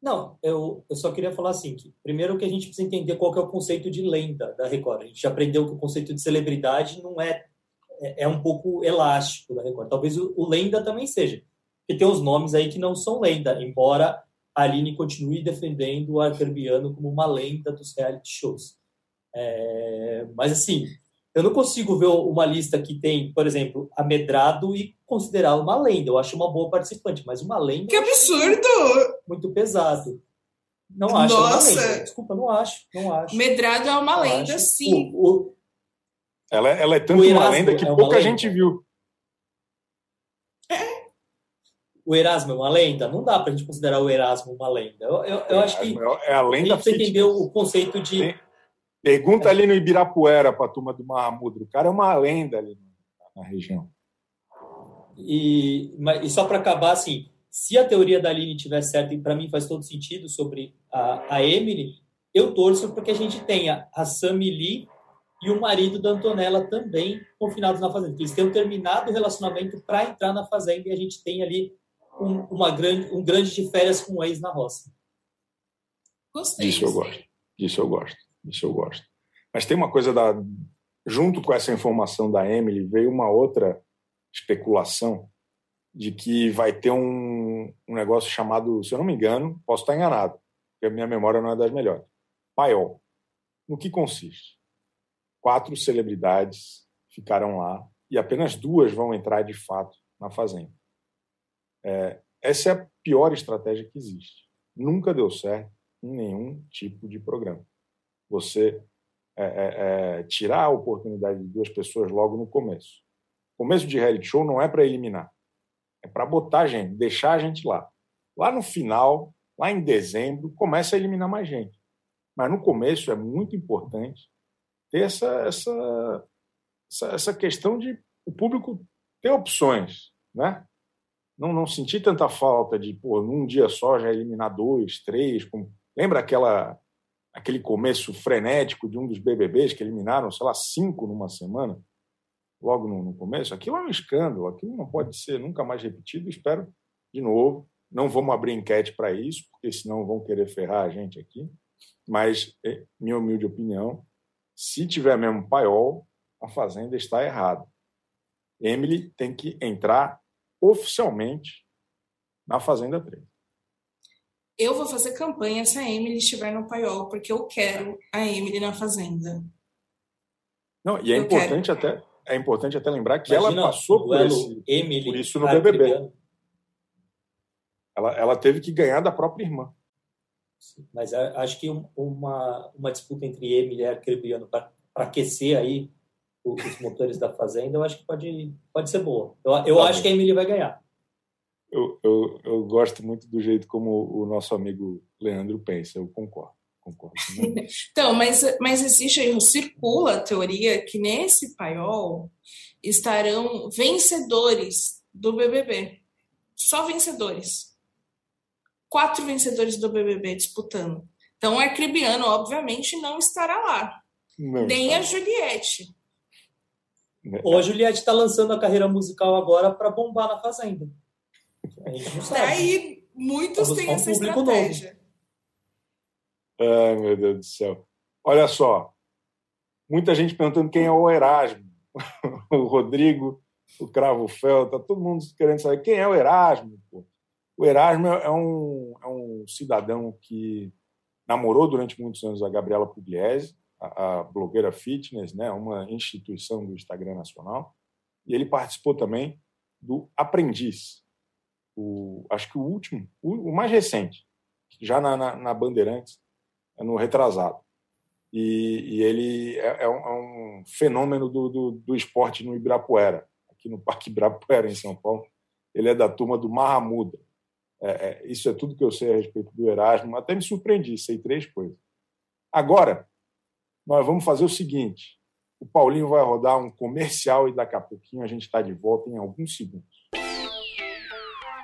Não, eu, eu só queria falar assim, que primeiro que a gente precisa entender qual que é o conceito de lenda da Record. A gente já aprendeu que o conceito de celebridade não é é, é, um pouco elástico da Record. Talvez o, o lenda também seja. Porque tem uns nomes aí que não são lenda, embora a Aline continue defendendo o Arkerbiano como uma lenda dos reality shows. É, mas assim, eu não consigo ver uma lista que tem, por exemplo, Amedrado e considerar uma lenda. Eu acho uma boa participante, mas uma lenda. Que absurdo! Muito, muito pesado. Não acho. Nossa! Desculpa, não acho. Não acho. Medrado é uma não lenda, acho. sim. O, o... Ela, ela é tanto uma lenda que é pouca lenda. gente viu. É. O Erasmo é uma lenda? Não dá pra gente considerar o Erasmo uma lenda. Eu, eu, eu acho que. É a lenda. Você entendeu o conceito de. Pergunta ali no Ibirapuera para a turma do Mahamudro. O cara é uma lenda ali na região. E, e só para acabar, assim, se a teoria da Aline tiver certa, e para mim faz todo sentido sobre a, a Emily, eu torço para que a gente tenha a Sammy Lee e o marido da Antonella também confinados na fazenda. Eles tenham terminado o relacionamento para entrar na fazenda e a gente tem ali um, uma grande, um grande de férias com o ex na roça. Gostei. Isso eu gosto. Isso eu gosto. Isso eu gosto. Mas tem uma coisa da. Junto com essa informação da Emily, veio uma outra especulação de que vai ter um, um negócio chamado, se eu não me engano, posso estar enganado, porque a minha memória não é das melhores. Paiol. No que consiste? Quatro celebridades ficarão lá e apenas duas vão entrar de fato na fazenda. É, essa é a pior estratégia que existe. Nunca deu certo em nenhum tipo de programa você é, é, é, tirar a oportunidade de duas pessoas logo no começo. Começo de reality show não é para eliminar, é para botar gente, deixar a gente lá. Lá no final, lá em dezembro, começa a eliminar mais gente. Mas no começo é muito importante ter essa, essa, essa, essa questão de o público ter opções, né? Não, não sentir tanta falta de, pô, num dia só já eliminar dois, três. Lembra aquela aquele começo frenético de um dos BBBs que eliminaram, sei lá, cinco numa semana, logo no, no começo, aquilo é um escândalo, aquilo não pode ser nunca mais repetido. Espero, de novo, não vamos abrir enquete para isso, porque senão vão querer ferrar a gente aqui. Mas, é, minha humilde opinião, se tiver mesmo paiol, a Fazenda está errada. Emily tem que entrar oficialmente na Fazenda 3 eu vou fazer campanha se a Emily estiver no paiol, porque eu quero a Emily na Fazenda. Não, e é eu importante quero. até é importante até lembrar que Imagina ela passou por, esse, Emily por isso no BBB. Ela, ela teve que ganhar da própria irmã. Mas acho que uma, uma disputa entre Emily e Arcrebiano para aquecer aí os motores da Fazenda, eu acho que pode, pode ser boa. Eu, eu tá acho bem. que a Emily vai ganhar eu, eu, eu, gosto muito do jeito como o nosso amigo Leandro pensa, eu concordo. concordo então, mas, mas existe aí, circula a teoria que nesse paiol estarão vencedores do BBB. Só vencedores. Quatro vencedores do BBB disputando. Então, o Arcribiano, obviamente, não estará lá. Não Nem a Juliette. Ou a Juliette está lançando a carreira musical agora para bombar na Fazenda. A gente não sabe. Daí muitos têm essa estratégia. Novo. Ai, meu Deus do céu. Olha só, muita gente perguntando quem é o Erasmo. o Rodrigo, o Cravo Fel, tá todo mundo querendo saber quem é o Erasmo. Pô. O Erasmo é um, é um cidadão que namorou durante muitos anos a Gabriela Pugliese, a, a blogueira fitness, né, uma instituição do Instagram nacional, e ele participou também do Aprendiz, o, acho que o último, o, o mais recente, já na, na, na, Bandeirantes, é no retrasado. E, e ele é, é, um, é, um, fenômeno do, do, do, esporte no Ibirapuera, aqui no Parque Ibirapuera, em São Paulo. Ele é da turma do Marramuda. É, é, isso é tudo que eu sei a respeito do Erasmo. Até me surpreendi, sei três coisas. Agora, nós vamos fazer o seguinte: o Paulinho vai rodar um comercial e daqui a pouquinho a gente está de volta em alguns segundos.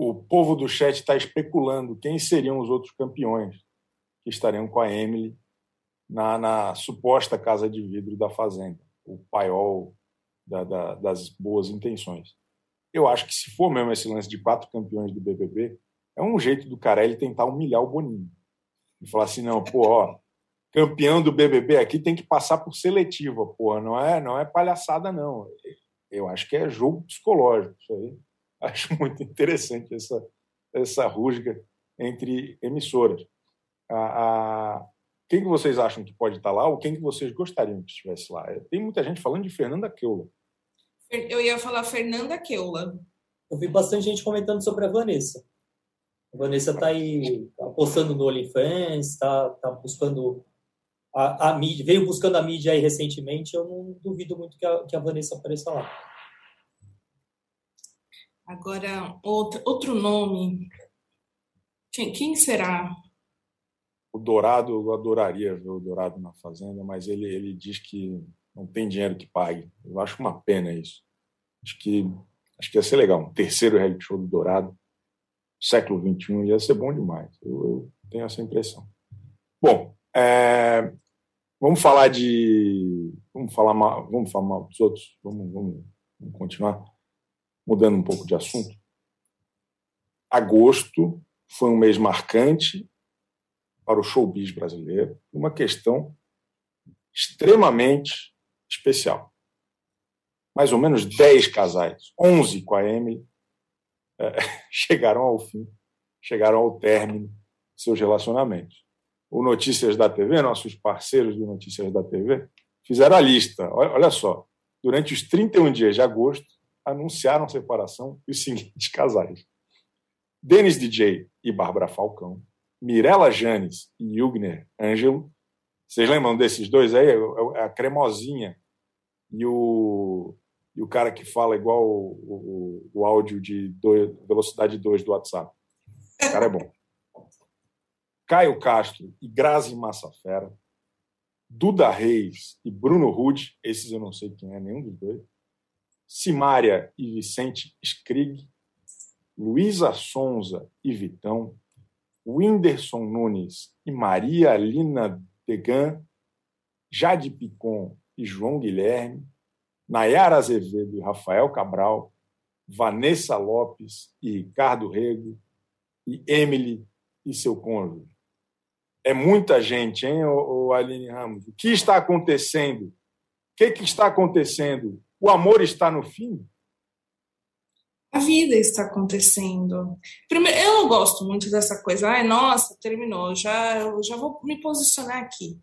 O povo do chat está especulando quem seriam os outros campeões que estariam com a Emily na, na suposta casa de vidro da Fazenda, o paiol da, da, das boas intenções. Eu acho que se for mesmo esse lance de quatro campeões do BBB, é um jeito do Carelli tentar humilhar o Boninho. E falar assim, não, pô, ó, campeão do BBB aqui tem que passar por seletiva, porra, não é, não é palhaçada, não. Eu acho que é jogo psicológico, isso aí. Acho muito interessante essa, essa rusga entre emissoras. A, a, quem que vocês acham que pode estar lá ou quem que vocês gostariam que estivesse lá? Tem muita gente falando de Fernanda Keula. Eu ia falar Fernanda Keula. Eu vi bastante gente comentando sobre a Vanessa. A Vanessa está aí apostando no OnlyFans, está tá buscando a, a mídia, veio buscando a mídia aí recentemente, eu não duvido muito que a, que a Vanessa apareça lá. Agora, outro, outro nome. Quem, quem será? O Dourado, eu adoraria ver o Dourado na Fazenda, mas ele, ele diz que não tem dinheiro que pague. Eu acho uma pena isso. Acho que, acho que ia ser legal. Um terceiro reality show do Dourado, século XXI, ia ser bom demais. Eu, eu tenho essa impressão. Bom, é, vamos falar de. Vamos falar vamos falar dos outros. Vamos, vamos, vamos continuar mudando um pouco de assunto. Agosto foi um mês marcante para o showbiz brasileiro, uma questão extremamente especial. Mais ou menos 10 casais, 11 com a Emily, é, chegaram ao fim, chegaram ao término de seus relacionamentos o Notícias da TV, nossos parceiros do Notícias da TV, fizeram a lista. Olha só, durante os 31 dias de agosto, anunciaram separação dos seguintes casais: Denis DJ e Bárbara Falcão, Mirella Janes e Hugner Ângelo. Vocês lembram desses dois aí? É, é a cremosinha e o, e o cara que fala igual o, o, o áudio de dois, velocidade 2 do WhatsApp. O cara é bom. Caio Castro e Grazi Massafera, Duda Reis e Bruno Rude, esses eu não sei quem é, nenhum dos dois, Simária e Vicente Skrig, Luísa Sonza e Vitão, Whindersson Nunes e Maria Lina Degan, Jade Picon e João Guilherme, Nayara Azevedo e Rafael Cabral, Vanessa Lopes e Ricardo Rego, e Emily e seu cônjuge. É muita gente, hein, Aline Ramos? O que está acontecendo? O que, que está acontecendo? O amor está no fim? A vida está acontecendo. Primeiro, eu não gosto muito dessa coisa. Ai, nossa, terminou. Já, eu já vou me posicionar aqui.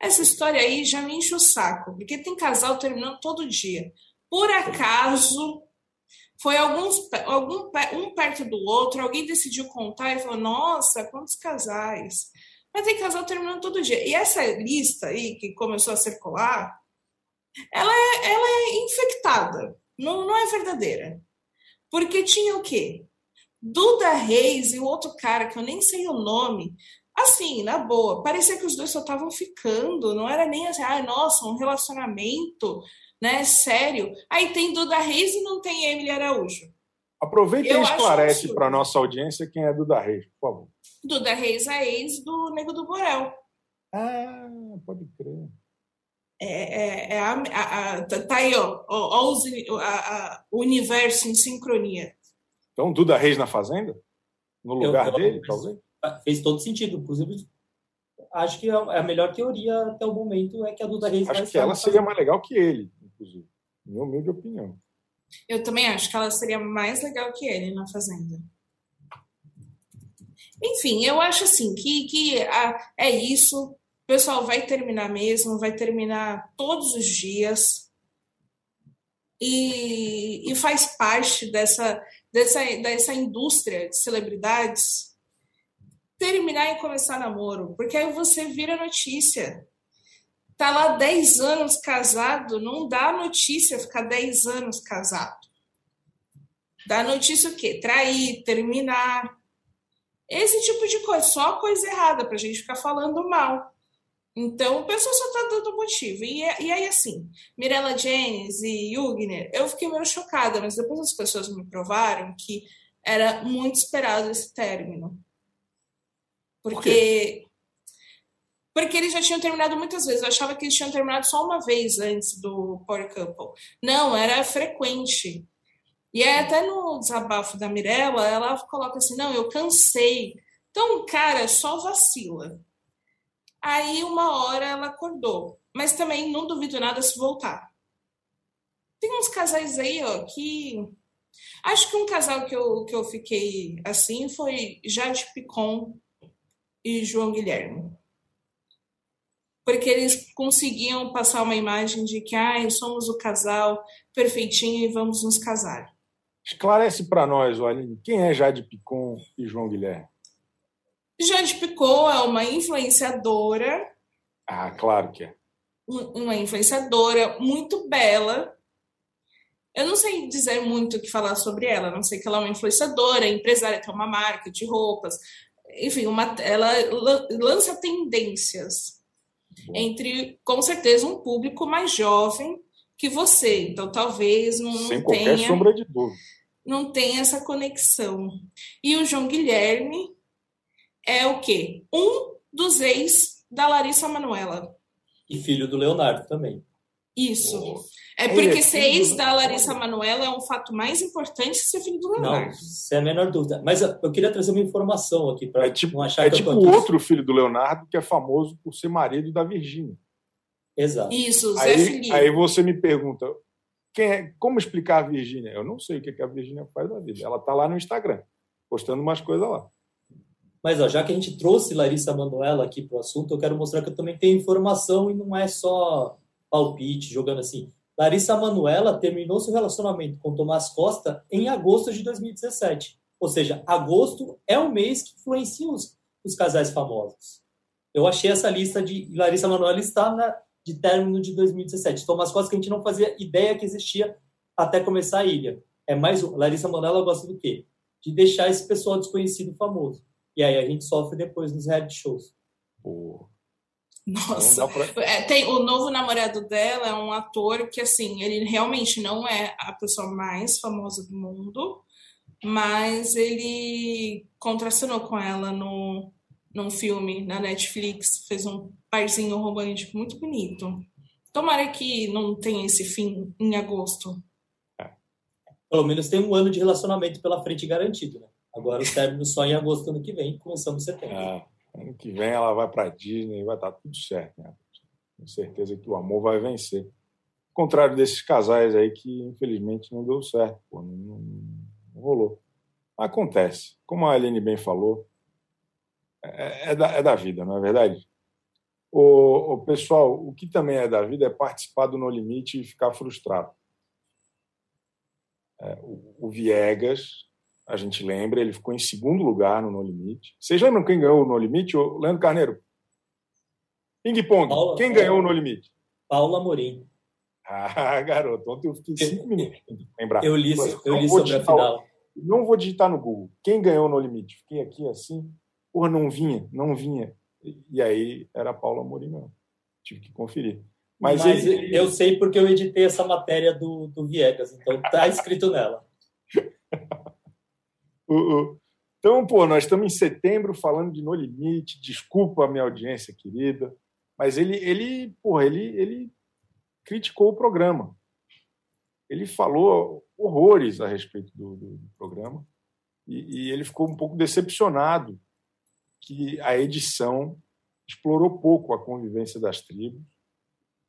Essa história aí já me enche o saco, porque tem casal terminando todo dia. Por acaso, foi alguns, algum, um perto do outro, alguém decidiu contar e falou: Nossa, quantos casais. Mas tem casal terminando todo dia. E essa lista aí, que começou a circular, ela é, ela é infectada. Não, não é verdadeira. Porque tinha o quê? Duda Reis e o outro cara, que eu nem sei o nome, assim, na boa, parecia que os dois só estavam ficando, não era nem assim, ah, nossa, um relacionamento, né, sério. Aí tem Duda Reis e não tem Emily Araújo. Aproveita eu e esclarece para a nossa audiência quem é Duda Reis, por favor. Duda Reis é ex do Nego do Borel. Ah, pode crer. É, é, é a, a, a, tá aí, ó, ó, ó a, o universo em sincronia. Então, Duda Reis na Fazenda? No lugar eu, dele, talvez? Fez todo sentido. Inclusive, acho que a melhor teoria até o momento é que a Duda Reis Acho que ela seria mais legal que ele, inclusive. Minha humilde opinião. Eu também acho que ela seria mais legal que ele na Fazenda. Enfim, eu acho assim que, que ah, é isso. Pessoal vai terminar mesmo, vai terminar todos os dias. E, e faz parte dessa, dessa, dessa indústria de celebridades terminar e começar namoro, porque aí você vira notícia. Tá lá 10 anos casado, não dá notícia ficar 10 anos casado. Dá notícia o quê? Trair, terminar. Esse tipo de coisa, só coisa errada para a gente ficar falando mal. Então, o pessoal só tá dando motivo. E, e aí, assim, Mirella Jennings e Jugner, eu fiquei meio chocada, mas depois as pessoas me provaram que era muito esperado esse término. Porque. Por porque eles já tinham terminado muitas vezes. Eu achava que eles tinham terminado só uma vez antes do Power Couple. Não, era frequente. E aí, até no desabafo da Mirella, ela coloca assim: não, eu cansei. Então, cara, só vacila. Aí, uma hora, ela acordou. Mas também não duvido nada se voltar. Tem uns casais aí, ó, que. Acho que um casal que eu, que eu fiquei assim foi Jade Picon e João Guilherme. Porque eles conseguiam passar uma imagem de que ah, somos o casal perfeitinho e vamos nos casar. Esclarece para nós, Aline, quem é Jade Picon e João Guilherme? Jade Picon é uma influenciadora. Ah, claro que é. Uma influenciadora muito bela. Eu não sei dizer muito o que falar sobre ela, não sei que ela é uma influenciadora, empresária, tem uma marca de roupas. Enfim, uma, ela lança tendências Bom. entre, com certeza, um público mais jovem que você. Então, talvez não, Sem não qualquer tenha, sombra de dúvida. Não tem essa conexão. E o João Guilherme é o quê? Um dos ex da Larissa Manuela. E filho do Leonardo também. Isso. Oh. É porque é ser ex da Larissa Manuela é um fato mais importante que ser filho do Leonardo. Não, sem a menor dúvida. Mas eu queria trazer uma informação aqui para é tipo, não achar é que tipo o outro filho do Leonardo que é famoso por ser marido da Virgínia. Exato. Isso, Zé aí, Felipe. Aí você me pergunta, quem é, como explicar a Virgínia? Eu não sei o que a Virgínia faz da vida. Ela está lá no Instagram, postando umas coisas lá. Mas ó, já que a gente trouxe Larissa Manoela aqui para o assunto, eu quero mostrar que eu também tenho informação e não é só palpite, jogando assim. Larissa Manoela terminou seu relacionamento com Tomás Costa em agosto de 2017. Ou seja, agosto é o mês que influencia os, os casais famosos. Eu achei essa lista de Larissa Manoela está na, de término de 2017. Tomás Costa que a gente não fazia ideia que existia até começar a ilha. É mais Larissa Manoela gosta do quê? De deixar esse pessoal desconhecido famoso. E aí a gente sofre depois nos reality shows. Pô. Nossa, pra... é, tem o novo namorado dela é um ator que assim ele realmente não é a pessoa mais famosa do mundo, mas ele contracenou com ela no num filme na Netflix, fez um parzinho romântico muito bonito. Tomara que não tenha esse fim em agosto. Pelo menos tem um ano de relacionamento pela frente garantido, né? Agora o término só em agosto ano que vem, começamos setembro. É, ano que vem ela vai para Disney vai estar tudo certo, né? Com certeza que o amor vai vencer. Ao contrário desses casais aí que infelizmente não deu certo, pô, não, não, não rolou. Acontece. Como a Aline bem falou, é, é, da, é da vida, não é verdade? O, o, pessoal, o que também é da vida é participar do No Limite e ficar frustrado. É, o, o, Viegas, a gente lembra, ele ficou em segundo lugar no No Limite. Vocês lembram quem ganhou o No Limite? O Leandro Carneiro. Ping Pong. Paula, quem ganhou o No Limite? Paula Morim. Ah, garoto, ontem eu fiquei cinco minutos lembrar. Eu li, eu li sobre digitar, a final. Não vou digitar no Google. Quem ganhou no limite? Fiquei aqui assim. Porra, não vinha, não vinha. E aí era Paula Amorim, não. Tive que conferir. Mas, Mas ele... eu sei porque eu editei essa matéria do, do Viegas, então tá escrito nela. Então, pô, nós estamos em setembro falando de No Limite. Desculpa a minha audiência querida, mas ele, ele, porra, ele, ele criticou o programa. Ele falou horrores a respeito do, do, do programa e, e, ele ficou um pouco decepcionado que a edição explorou pouco a convivência das tribos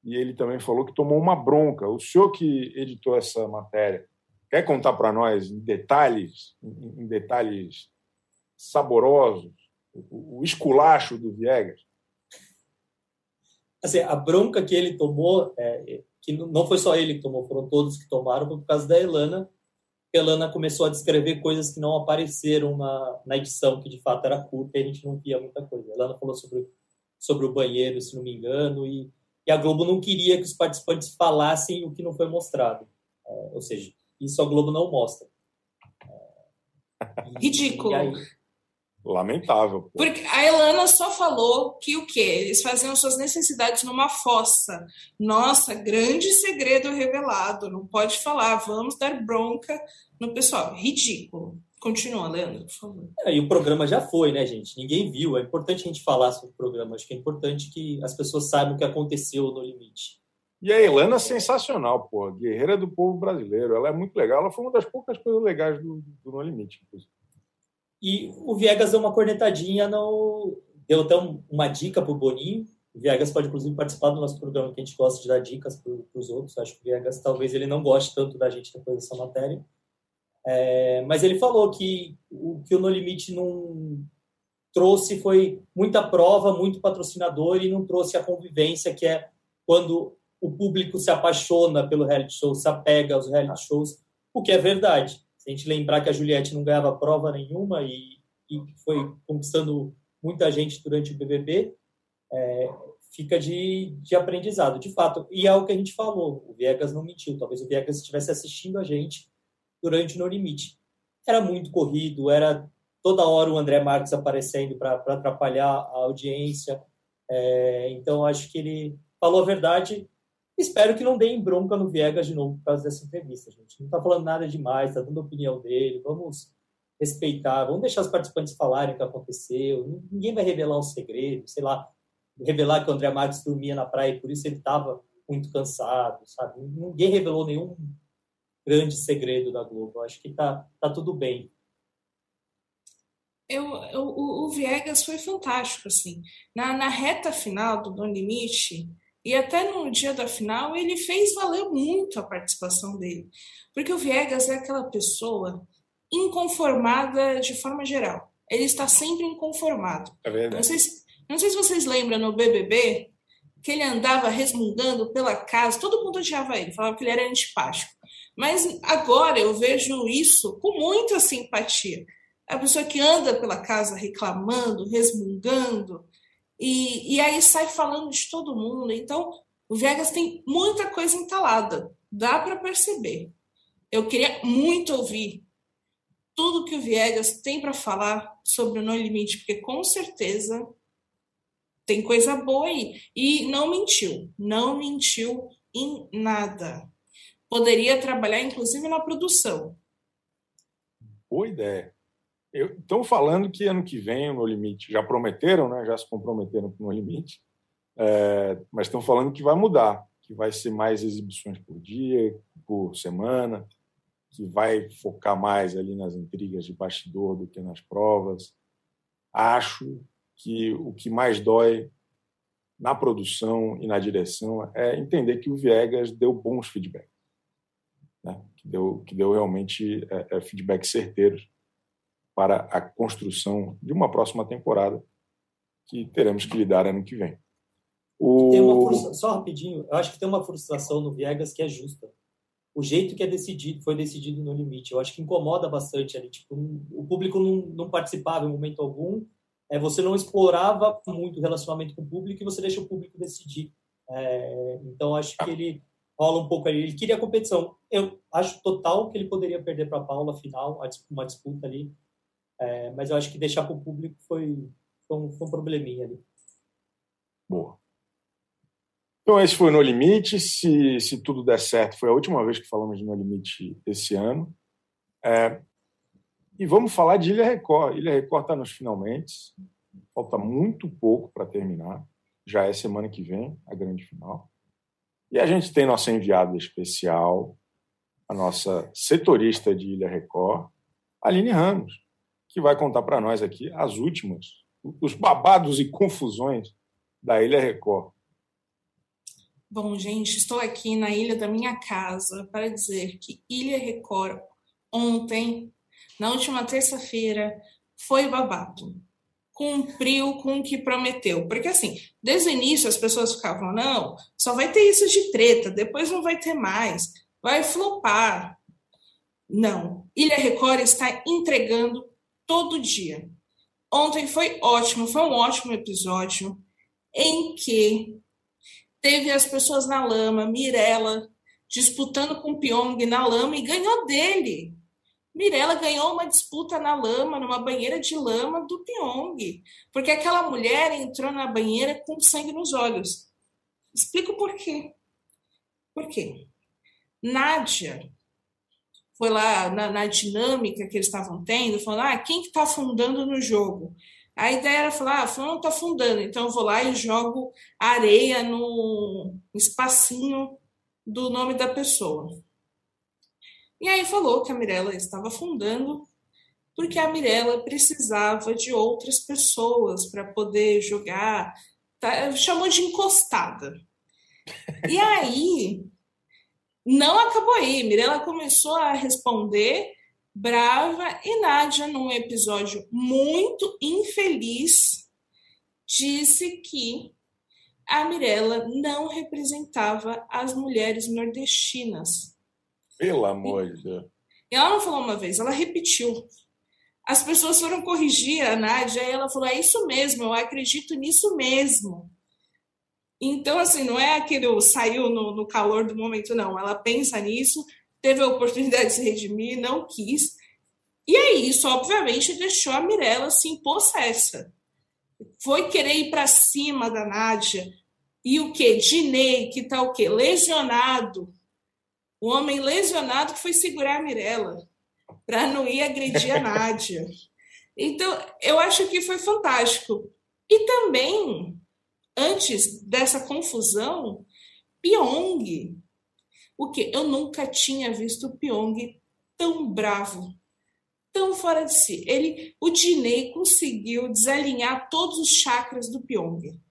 e ele também falou que tomou uma bronca. O senhor que editou essa matéria quer contar para nós em detalhes, em detalhes saborosos, o esculacho do Viegas? Assim, a bronca que ele tomou, é, que não foi só ele que tomou, foram todos que tomaram, foi por causa da Elana, Elana começou a descrever coisas que não apareceram na, na edição, que de fato era curta e a gente não via muita coisa. Elana falou sobre, sobre o banheiro, se não me engano, e, e a Globo não queria que os participantes falassem o que não foi mostrado. É, ou seja, isso a Globo não mostra. É, Ridículo. Aí, Lamentável. Pô. Porque a Elana só falou que o quê? Eles faziam suas necessidades numa fossa. Nossa, grande segredo revelado. Não pode falar, vamos dar bronca no pessoal. Ridículo. Continua, Leandro, por favor. É, e o programa já foi, né, gente? Ninguém viu. É importante a gente falar sobre o programa. Acho que é importante que as pessoas saibam o que aconteceu no limite. E a Elana é sensacional, pô. Guerreira do povo brasileiro. Ela é muito legal. Ela foi uma das poucas coisas legais do, do No Limite, inclusive. E o Viegas deu uma cornetadinha, no... deu até uma dica para o Boninho. O Viegas pode, inclusive, participar do nosso programa, que a gente gosta de dar dicas para os outros. Acho que o Viegas talvez ele não goste tanto da gente depois dessa matéria. É, mas ele falou que o que o No Limite não trouxe foi muita prova, muito patrocinador e não trouxe a convivência, que é quando o público se apaixona pelo reality show, se apega aos reality shows, o que é verdade. Se a gente lembrar que a Juliette não ganhava prova nenhuma e, e foi conquistando muita gente durante o BBB, é, fica de, de aprendizado, de fato. E é o que a gente falou, o Viegas não mentiu. Talvez o Viegas estivesse assistindo a gente durante No Limite. Era muito corrido, era toda hora o André Marques aparecendo para atrapalhar a audiência. É, então, acho que ele falou a verdade Espero que não deem bronca no Viegas de novo por causa dessa entrevista, gente. Não está falando nada demais, está dando a opinião dele. Vamos respeitar, vamos deixar os participantes falarem o que aconteceu. Ninguém vai revelar um segredo, sei lá, revelar que o André Marques dormia na praia e por isso ele estava muito cansado, sabe? Ninguém revelou nenhum grande segredo da Globo. Acho que tá, tá tudo bem. Eu, eu, o, Viegas foi fantástico, assim. Na, na reta final do No Limite, e até no dia da final, ele fez valer muito a participação dele. Porque o Viegas é aquela pessoa inconformada de forma geral. Ele está sempre inconformado. É verdade. Não sei, se, não sei se vocês lembram no BBB que ele andava resmungando pela casa, todo mundo odiava ele, falava que ele era antipático. Mas agora eu vejo isso com muita simpatia. A pessoa que anda pela casa reclamando, resmungando, e, e aí sai falando de todo mundo. Então, o Vegas tem muita coisa entalada, dá para perceber. Eu queria muito ouvir tudo que o Viegas tem para falar sobre o No Limite, porque com certeza tem coisa boa aí. E não mentiu, não mentiu em nada. Poderia trabalhar, inclusive, na produção. Boa ideia. Estão falando que ano que vem o No Limite, já prometeram, né? já se comprometeram com o No Limite, é, mas estão falando que vai mudar, que vai ser mais exibições por dia, por semana, que vai focar mais ali nas intrigas de bastidor do que nas provas. Acho que o que mais dói na produção e na direção é entender que o Viegas deu bons feedbacks, né? que, deu, que deu realmente é, é, feedbacks certeiros para a construção de uma próxima temporada que teremos que lidar ano que vem. O... Só rapidinho, eu acho que tem uma frustração no Viegas que é justa. O jeito que é decidido, foi decidido no limite, eu acho que incomoda bastante ali. Tipo, o público não, não participava em momento algum, é, você não explorava muito o relacionamento com o público e você deixa o público decidir. É, então, acho que ele rola um pouco ali. Ele queria a competição. Eu acho total que ele poderia perder para a Paula final, uma disputa ali. É, mas eu acho que deixar para o público foi, foi, um, foi um probleminha ali. Boa. Então, esse foi No Limite. Se, se tudo der certo, foi a última vez que falamos de No Limite esse ano. É, e vamos falar de Ilha Record. Ilha Record está nos finalmente. Falta muito pouco para terminar. Já é semana que vem, a grande final. E a gente tem nossa enviada especial, a nossa setorista de Ilha Record, Aline Ramos que vai contar para nós aqui as últimas, os babados e confusões da Ilha Record. Bom, gente, estou aqui na ilha da minha casa para dizer que Ilha Record ontem, na última terça-feira, foi babado. Cumpriu com o que prometeu. Porque, assim, desde o início as pessoas ficavam, não, só vai ter isso de treta, depois não vai ter mais, vai flopar. Não. Ilha Record está entregando todo dia. Ontem foi ótimo, foi um ótimo episódio em que teve as pessoas na lama, Mirella disputando com Pyong na lama e ganhou dele. Mirella ganhou uma disputa na lama, numa banheira de lama do Pyong, porque aquela mulher entrou na banheira com sangue nos olhos. Explico por quê. Por quê? Nádia foi lá na, na dinâmica que eles estavam tendo, falando, ah, quem que está afundando no jogo? A ideia era falar, ah, fulano está afundando, então eu vou lá e jogo areia no espacinho do nome da pessoa. E aí falou que a Mirella estava afundando porque a Mirella precisava de outras pessoas para poder jogar, tá? chamou de encostada. E aí não acabou aí, Mirella começou a responder brava e Nádia, num episódio muito infeliz, disse que a Mirella não representava as mulheres nordestinas pelo amor de Deus. E ela não falou uma vez, ela repetiu. As pessoas foram corrigir a Nádia e ela falou: é isso mesmo, eu acredito nisso mesmo. Então, assim, não é aquele saiu no, no calor do momento, não. Ela pensa nisso, teve a oportunidade de se redimir, não quis. E aí, isso, obviamente, deixou a Mirella assim, possessa. Foi querer ir para cima da Nádia. E o que? Dinei, que tá o quê? Lesionado o homem lesionado que foi segurar a Mirella para não ir agredir a Nádia. Então, eu acho que foi fantástico. E também, antes dessa confusão, Pyong. O que? Eu nunca tinha visto o Pyong tão bravo, tão fora de si. Ele, o Dinei conseguiu desalinhar todos os chakras do Pyong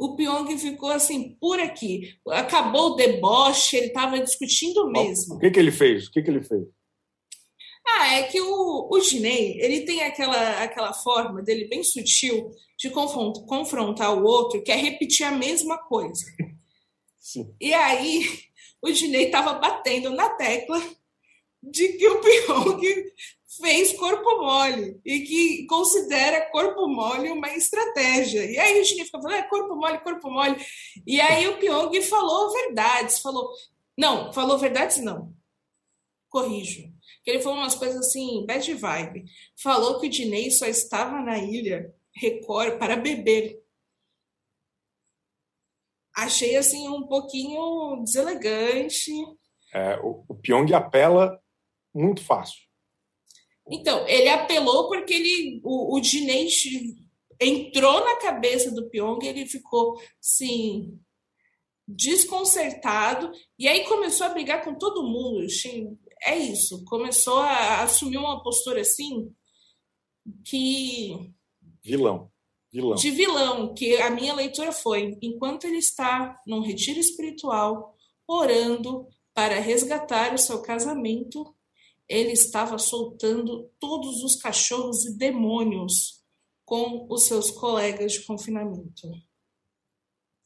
o Pyong ficou assim, por aqui. Acabou o deboche, ele estava discutindo mesmo. O que, que ele fez? O que, que ele fez? Ah, é que o, o Dinei, ele tem aquela, aquela forma dele bem sutil de confrontar o outro, que é repetir a mesma coisa. Sim. E aí, o Dinei estava batendo na tecla de que o Pyong fez corpo mole e que considera corpo mole uma estratégia. E aí o Chinês fica falando, é corpo mole, corpo mole. E aí o Pyong falou verdades, falou, não, falou verdades não, corrijo. Ele falou umas coisas assim, bad vibe. Falou que o Dinei só estava na ilha Record para beber. Achei assim um pouquinho deselegante. É, o, o Pyong apela muito fácil. Então, ele apelou porque ele, o, o Dinei entrou na cabeça do Pyong, ele ficou, sim, desconcertado, e aí começou a brigar com todo mundo. É isso, começou a assumir uma postura assim que. Vilão. Vilão. De vilão, que a minha leitura foi: enquanto ele está num retiro espiritual, orando para resgatar o seu casamento, ele estava soltando todos os cachorros e demônios com os seus colegas de confinamento.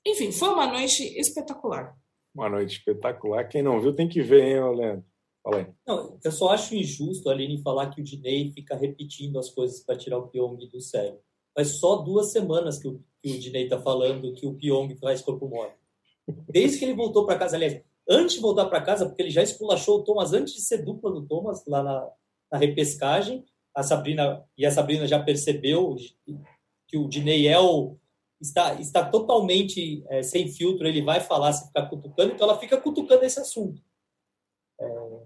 Enfim, foi uma noite espetacular. Uma noite espetacular. Quem não viu tem que ver, hein, Leandro? Fala aí. Não, eu só acho injusto a Aline falar que o Dinei fica repetindo as coisas para tirar o Pyong do sério. Mas só duas semanas que o, que o Dinei está falando que o Pyong faz corpo mole. Desde que ele voltou para casa, aliás, antes de voltar para casa, porque ele já esculachou o Thomas antes de ser dupla do Thomas lá na, na repescagem. A Sabrina e a Sabrina já percebeu que o Dinei é o, está, está totalmente é, sem filtro, ele vai falar se ficar cutucando, então ela fica cutucando esse assunto.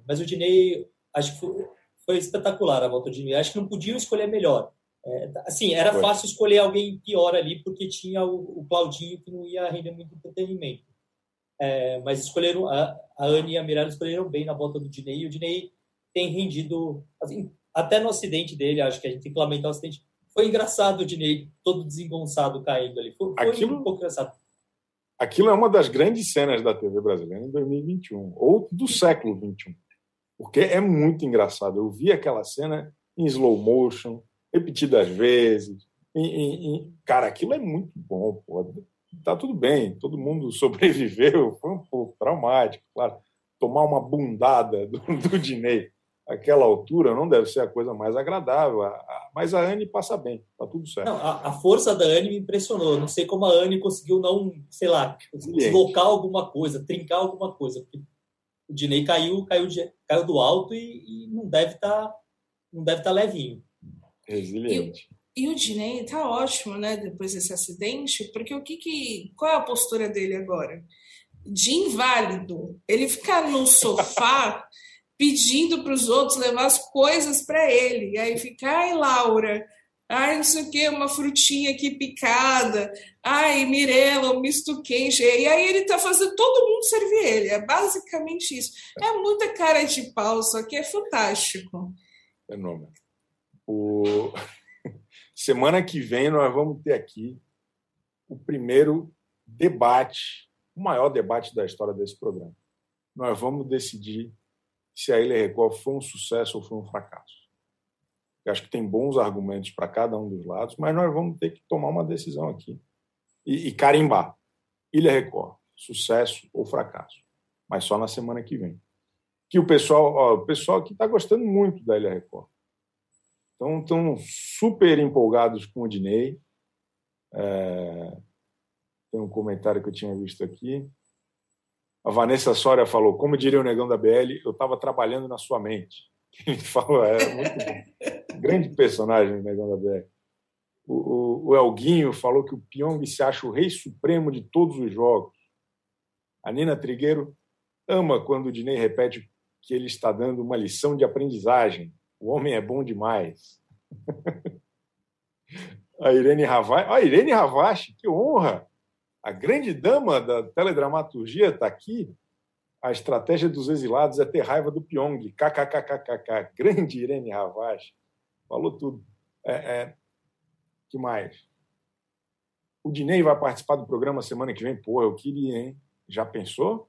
Mas o Dinei, acho que foi, foi, espetacular a volta do Dinei. Acho que não podiam escolher melhor. É, assim, era foi. fácil escolher alguém pior ali, porque tinha o, o Claudinho que não ia render muito entretenimento. É, mas escolheram a, a Anne e a Mirella escolheram bem na volta do Dinei. E o Dinei tem rendido assim, até no acidente dele, acho que a gente tem que lamentar o acidente. Foi engraçado o Dinei todo desengonçado caindo ali. Foi, foi aquilo, um pouco engraçado. Aquilo é uma das grandes cenas da TV brasileira em 2021, ou do século 21. Porque é muito engraçado. Eu vi aquela cena em slow motion, repetidas vezes. Em, em, em... Cara, aquilo é muito bom. Pô tá tudo bem, todo mundo sobreviveu, foi um pouco traumático, claro. Tomar uma bundada do, do Dinei àquela altura não deve ser a coisa mais agradável, mas a Anne passa bem, tá tudo certo. Não, a, a, força da Anne me impressionou, não sei como a Anne conseguiu não, sei lá, deslocar alguma coisa, trincar alguma coisa, porque o Dinei caiu, caiu, caiu do alto e, e não deve estar tá, não deve estar tá levinho. Resiliente. E, e o Dinei tá ótimo, né, depois desse acidente, porque o que que qual é a postura dele agora? De inválido. Ele fica no sofá pedindo para os outros levar as coisas para ele. E aí fica, ai, Laura, ai, não sei o quê, uma frutinha aqui picada, ai, Mirella, um misto quente. E aí ele tá fazendo todo mundo servir ele. É basicamente isso. É muita cara de pau, só que é fantástico. Fenômeno. O... Semana que vem nós vamos ter aqui o primeiro debate, o maior debate da história desse programa. Nós vamos decidir se a Ilha Record foi um sucesso ou foi um fracasso. Eu acho que tem bons argumentos para cada um dos lados, mas nós vamos ter que tomar uma decisão aqui e, e carimbar. Ilha Record, sucesso ou fracasso, mas só na semana que vem. Que o pessoal, ó, o pessoal aqui está gostando muito da Ilha Record. Estão super empolgados com o Dinei. É... Tem um comentário que eu tinha visto aqui. A Vanessa Soria falou, como diria o negão da BL, eu estava trabalhando na sua mente. Ele falou, é muito grande personagem negão da BL. O, o, o, Elguinho falou que o Pyong se acha o rei supremo de todos os jogos. A Nina Trigueiro ama quando o Dinei repete que ele está dando uma lição de aprendizagem. O homem é bom demais. a Irene Ravache, a Irene Ravache, que honra! A grande dama da teledramaturgia está aqui. A estratégia dos exilados é ter raiva do Pyong. KKKKK. Grande Irene Ravache. Falou tudo. É, é... que mais? O Dinei vai participar do programa semana que vem. Pô, eu queria, hein? Já pensou?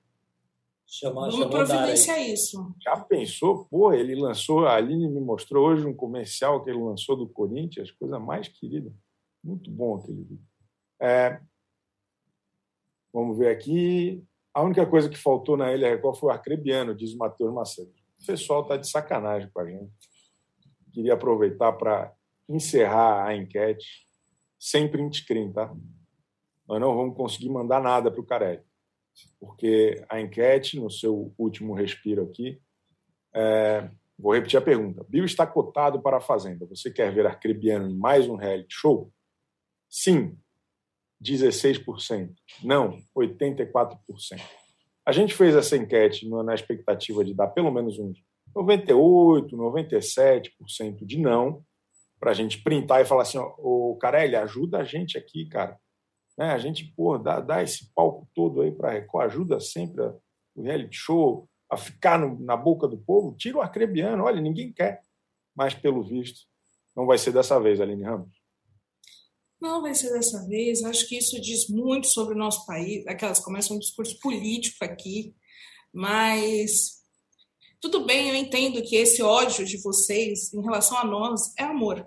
Chama, Vamos providenciar isso. Já pensou? Pô, ele lançou, a Aline me mostrou hoje um comercial que ele lançou do Corinthians, coisa mais querida. Muito bom aquele vídeo. É, Vamos ver aqui. A única coisa que faltou na Ilha Record foi o arcrebiano, diz o Matheus Macedo. O pessoal está de sacanagem com a gente. Queria aproveitar para encerrar a enquete sem print screen, tá? Nós não vamos conseguir mandar nada para o Carelli, porque a enquete, no seu último respiro aqui, é... vou repetir a pergunta. Bill está cotado para a Fazenda. Você quer ver Arcrebiano em mais um reality show? Sim, 16%. Não, 84%. A gente fez essa enquete na expectativa de dar pelo menos uns 98%, 97% de não, para a gente printar e falar assim: ô Carelli, ajuda a gente aqui, cara. Né? A gente, pô, dá, dá esse palco todo aí para a Record, ajuda sempre a, o reality show a ficar no, na boca do povo. Tira o arcrebiano, olha, ninguém quer. Mas, pelo visto, não vai ser dessa vez, Aline Ramos. Não vai ser dessa vez. Acho que isso diz muito sobre o nosso país. Aquelas começam um discurso político aqui, mas tudo bem, eu entendo que esse ódio de vocês em relação a nós é amor.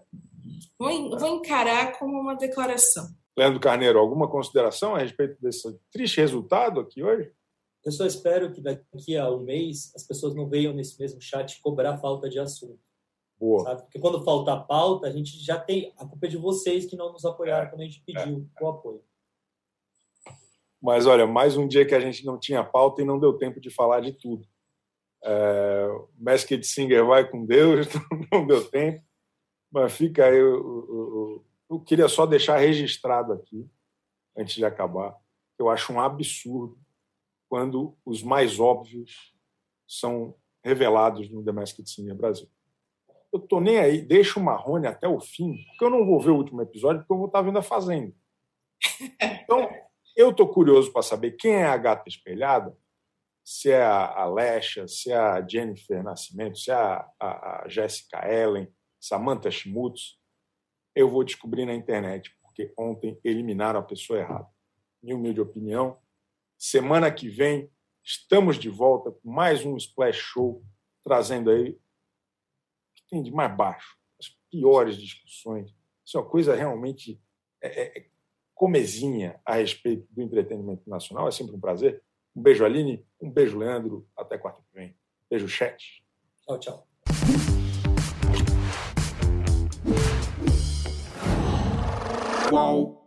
Vou, vou encarar como uma declaração. Leandro Carneiro, alguma consideração a respeito desse triste resultado aqui hoje? Eu só espero que daqui a um mês as pessoas não venham nesse mesmo chat cobrar falta de assunto. Boa. Sabe? Porque quando falta pauta, a gente já tem. A culpa é de vocês que não nos apoiaram é, quando a gente pediu é, o apoio. Mas olha, mais um dia que a gente não tinha pauta e não deu tempo de falar de tudo. É, Masked Singer vai com Deus, não deu tempo. Mas fica aí. Eu, eu, eu, eu queria só deixar registrado aqui, antes de acabar, eu acho um absurdo quando os mais óbvios são revelados no The Masked Singer Brasil eu tô nem aí, deixa o Marrone até o fim, porque eu não vou ver o último episódio, porque eu vou estar vendo a Fazenda. Então, eu tô curioso para saber quem é a gata espelhada, se é a Alexa, se é a Jennifer Nascimento, se é a, a, a Jessica Ellen, Samantha Schmutz. Eu vou descobrir na internet, porque ontem eliminaram a pessoa errada. Minha humilde opinião. Semana que vem, estamos de volta com mais um Splash Show, trazendo aí tem de mais baixo, as piores discussões. Isso é uma coisa realmente é, é, é, comezinha a respeito do entretenimento nacional. É sempre um prazer. Um beijo, Aline. Um beijo, Leandro. Até quarta que vem. Beijo, chat. Tchau, tchau. Uau.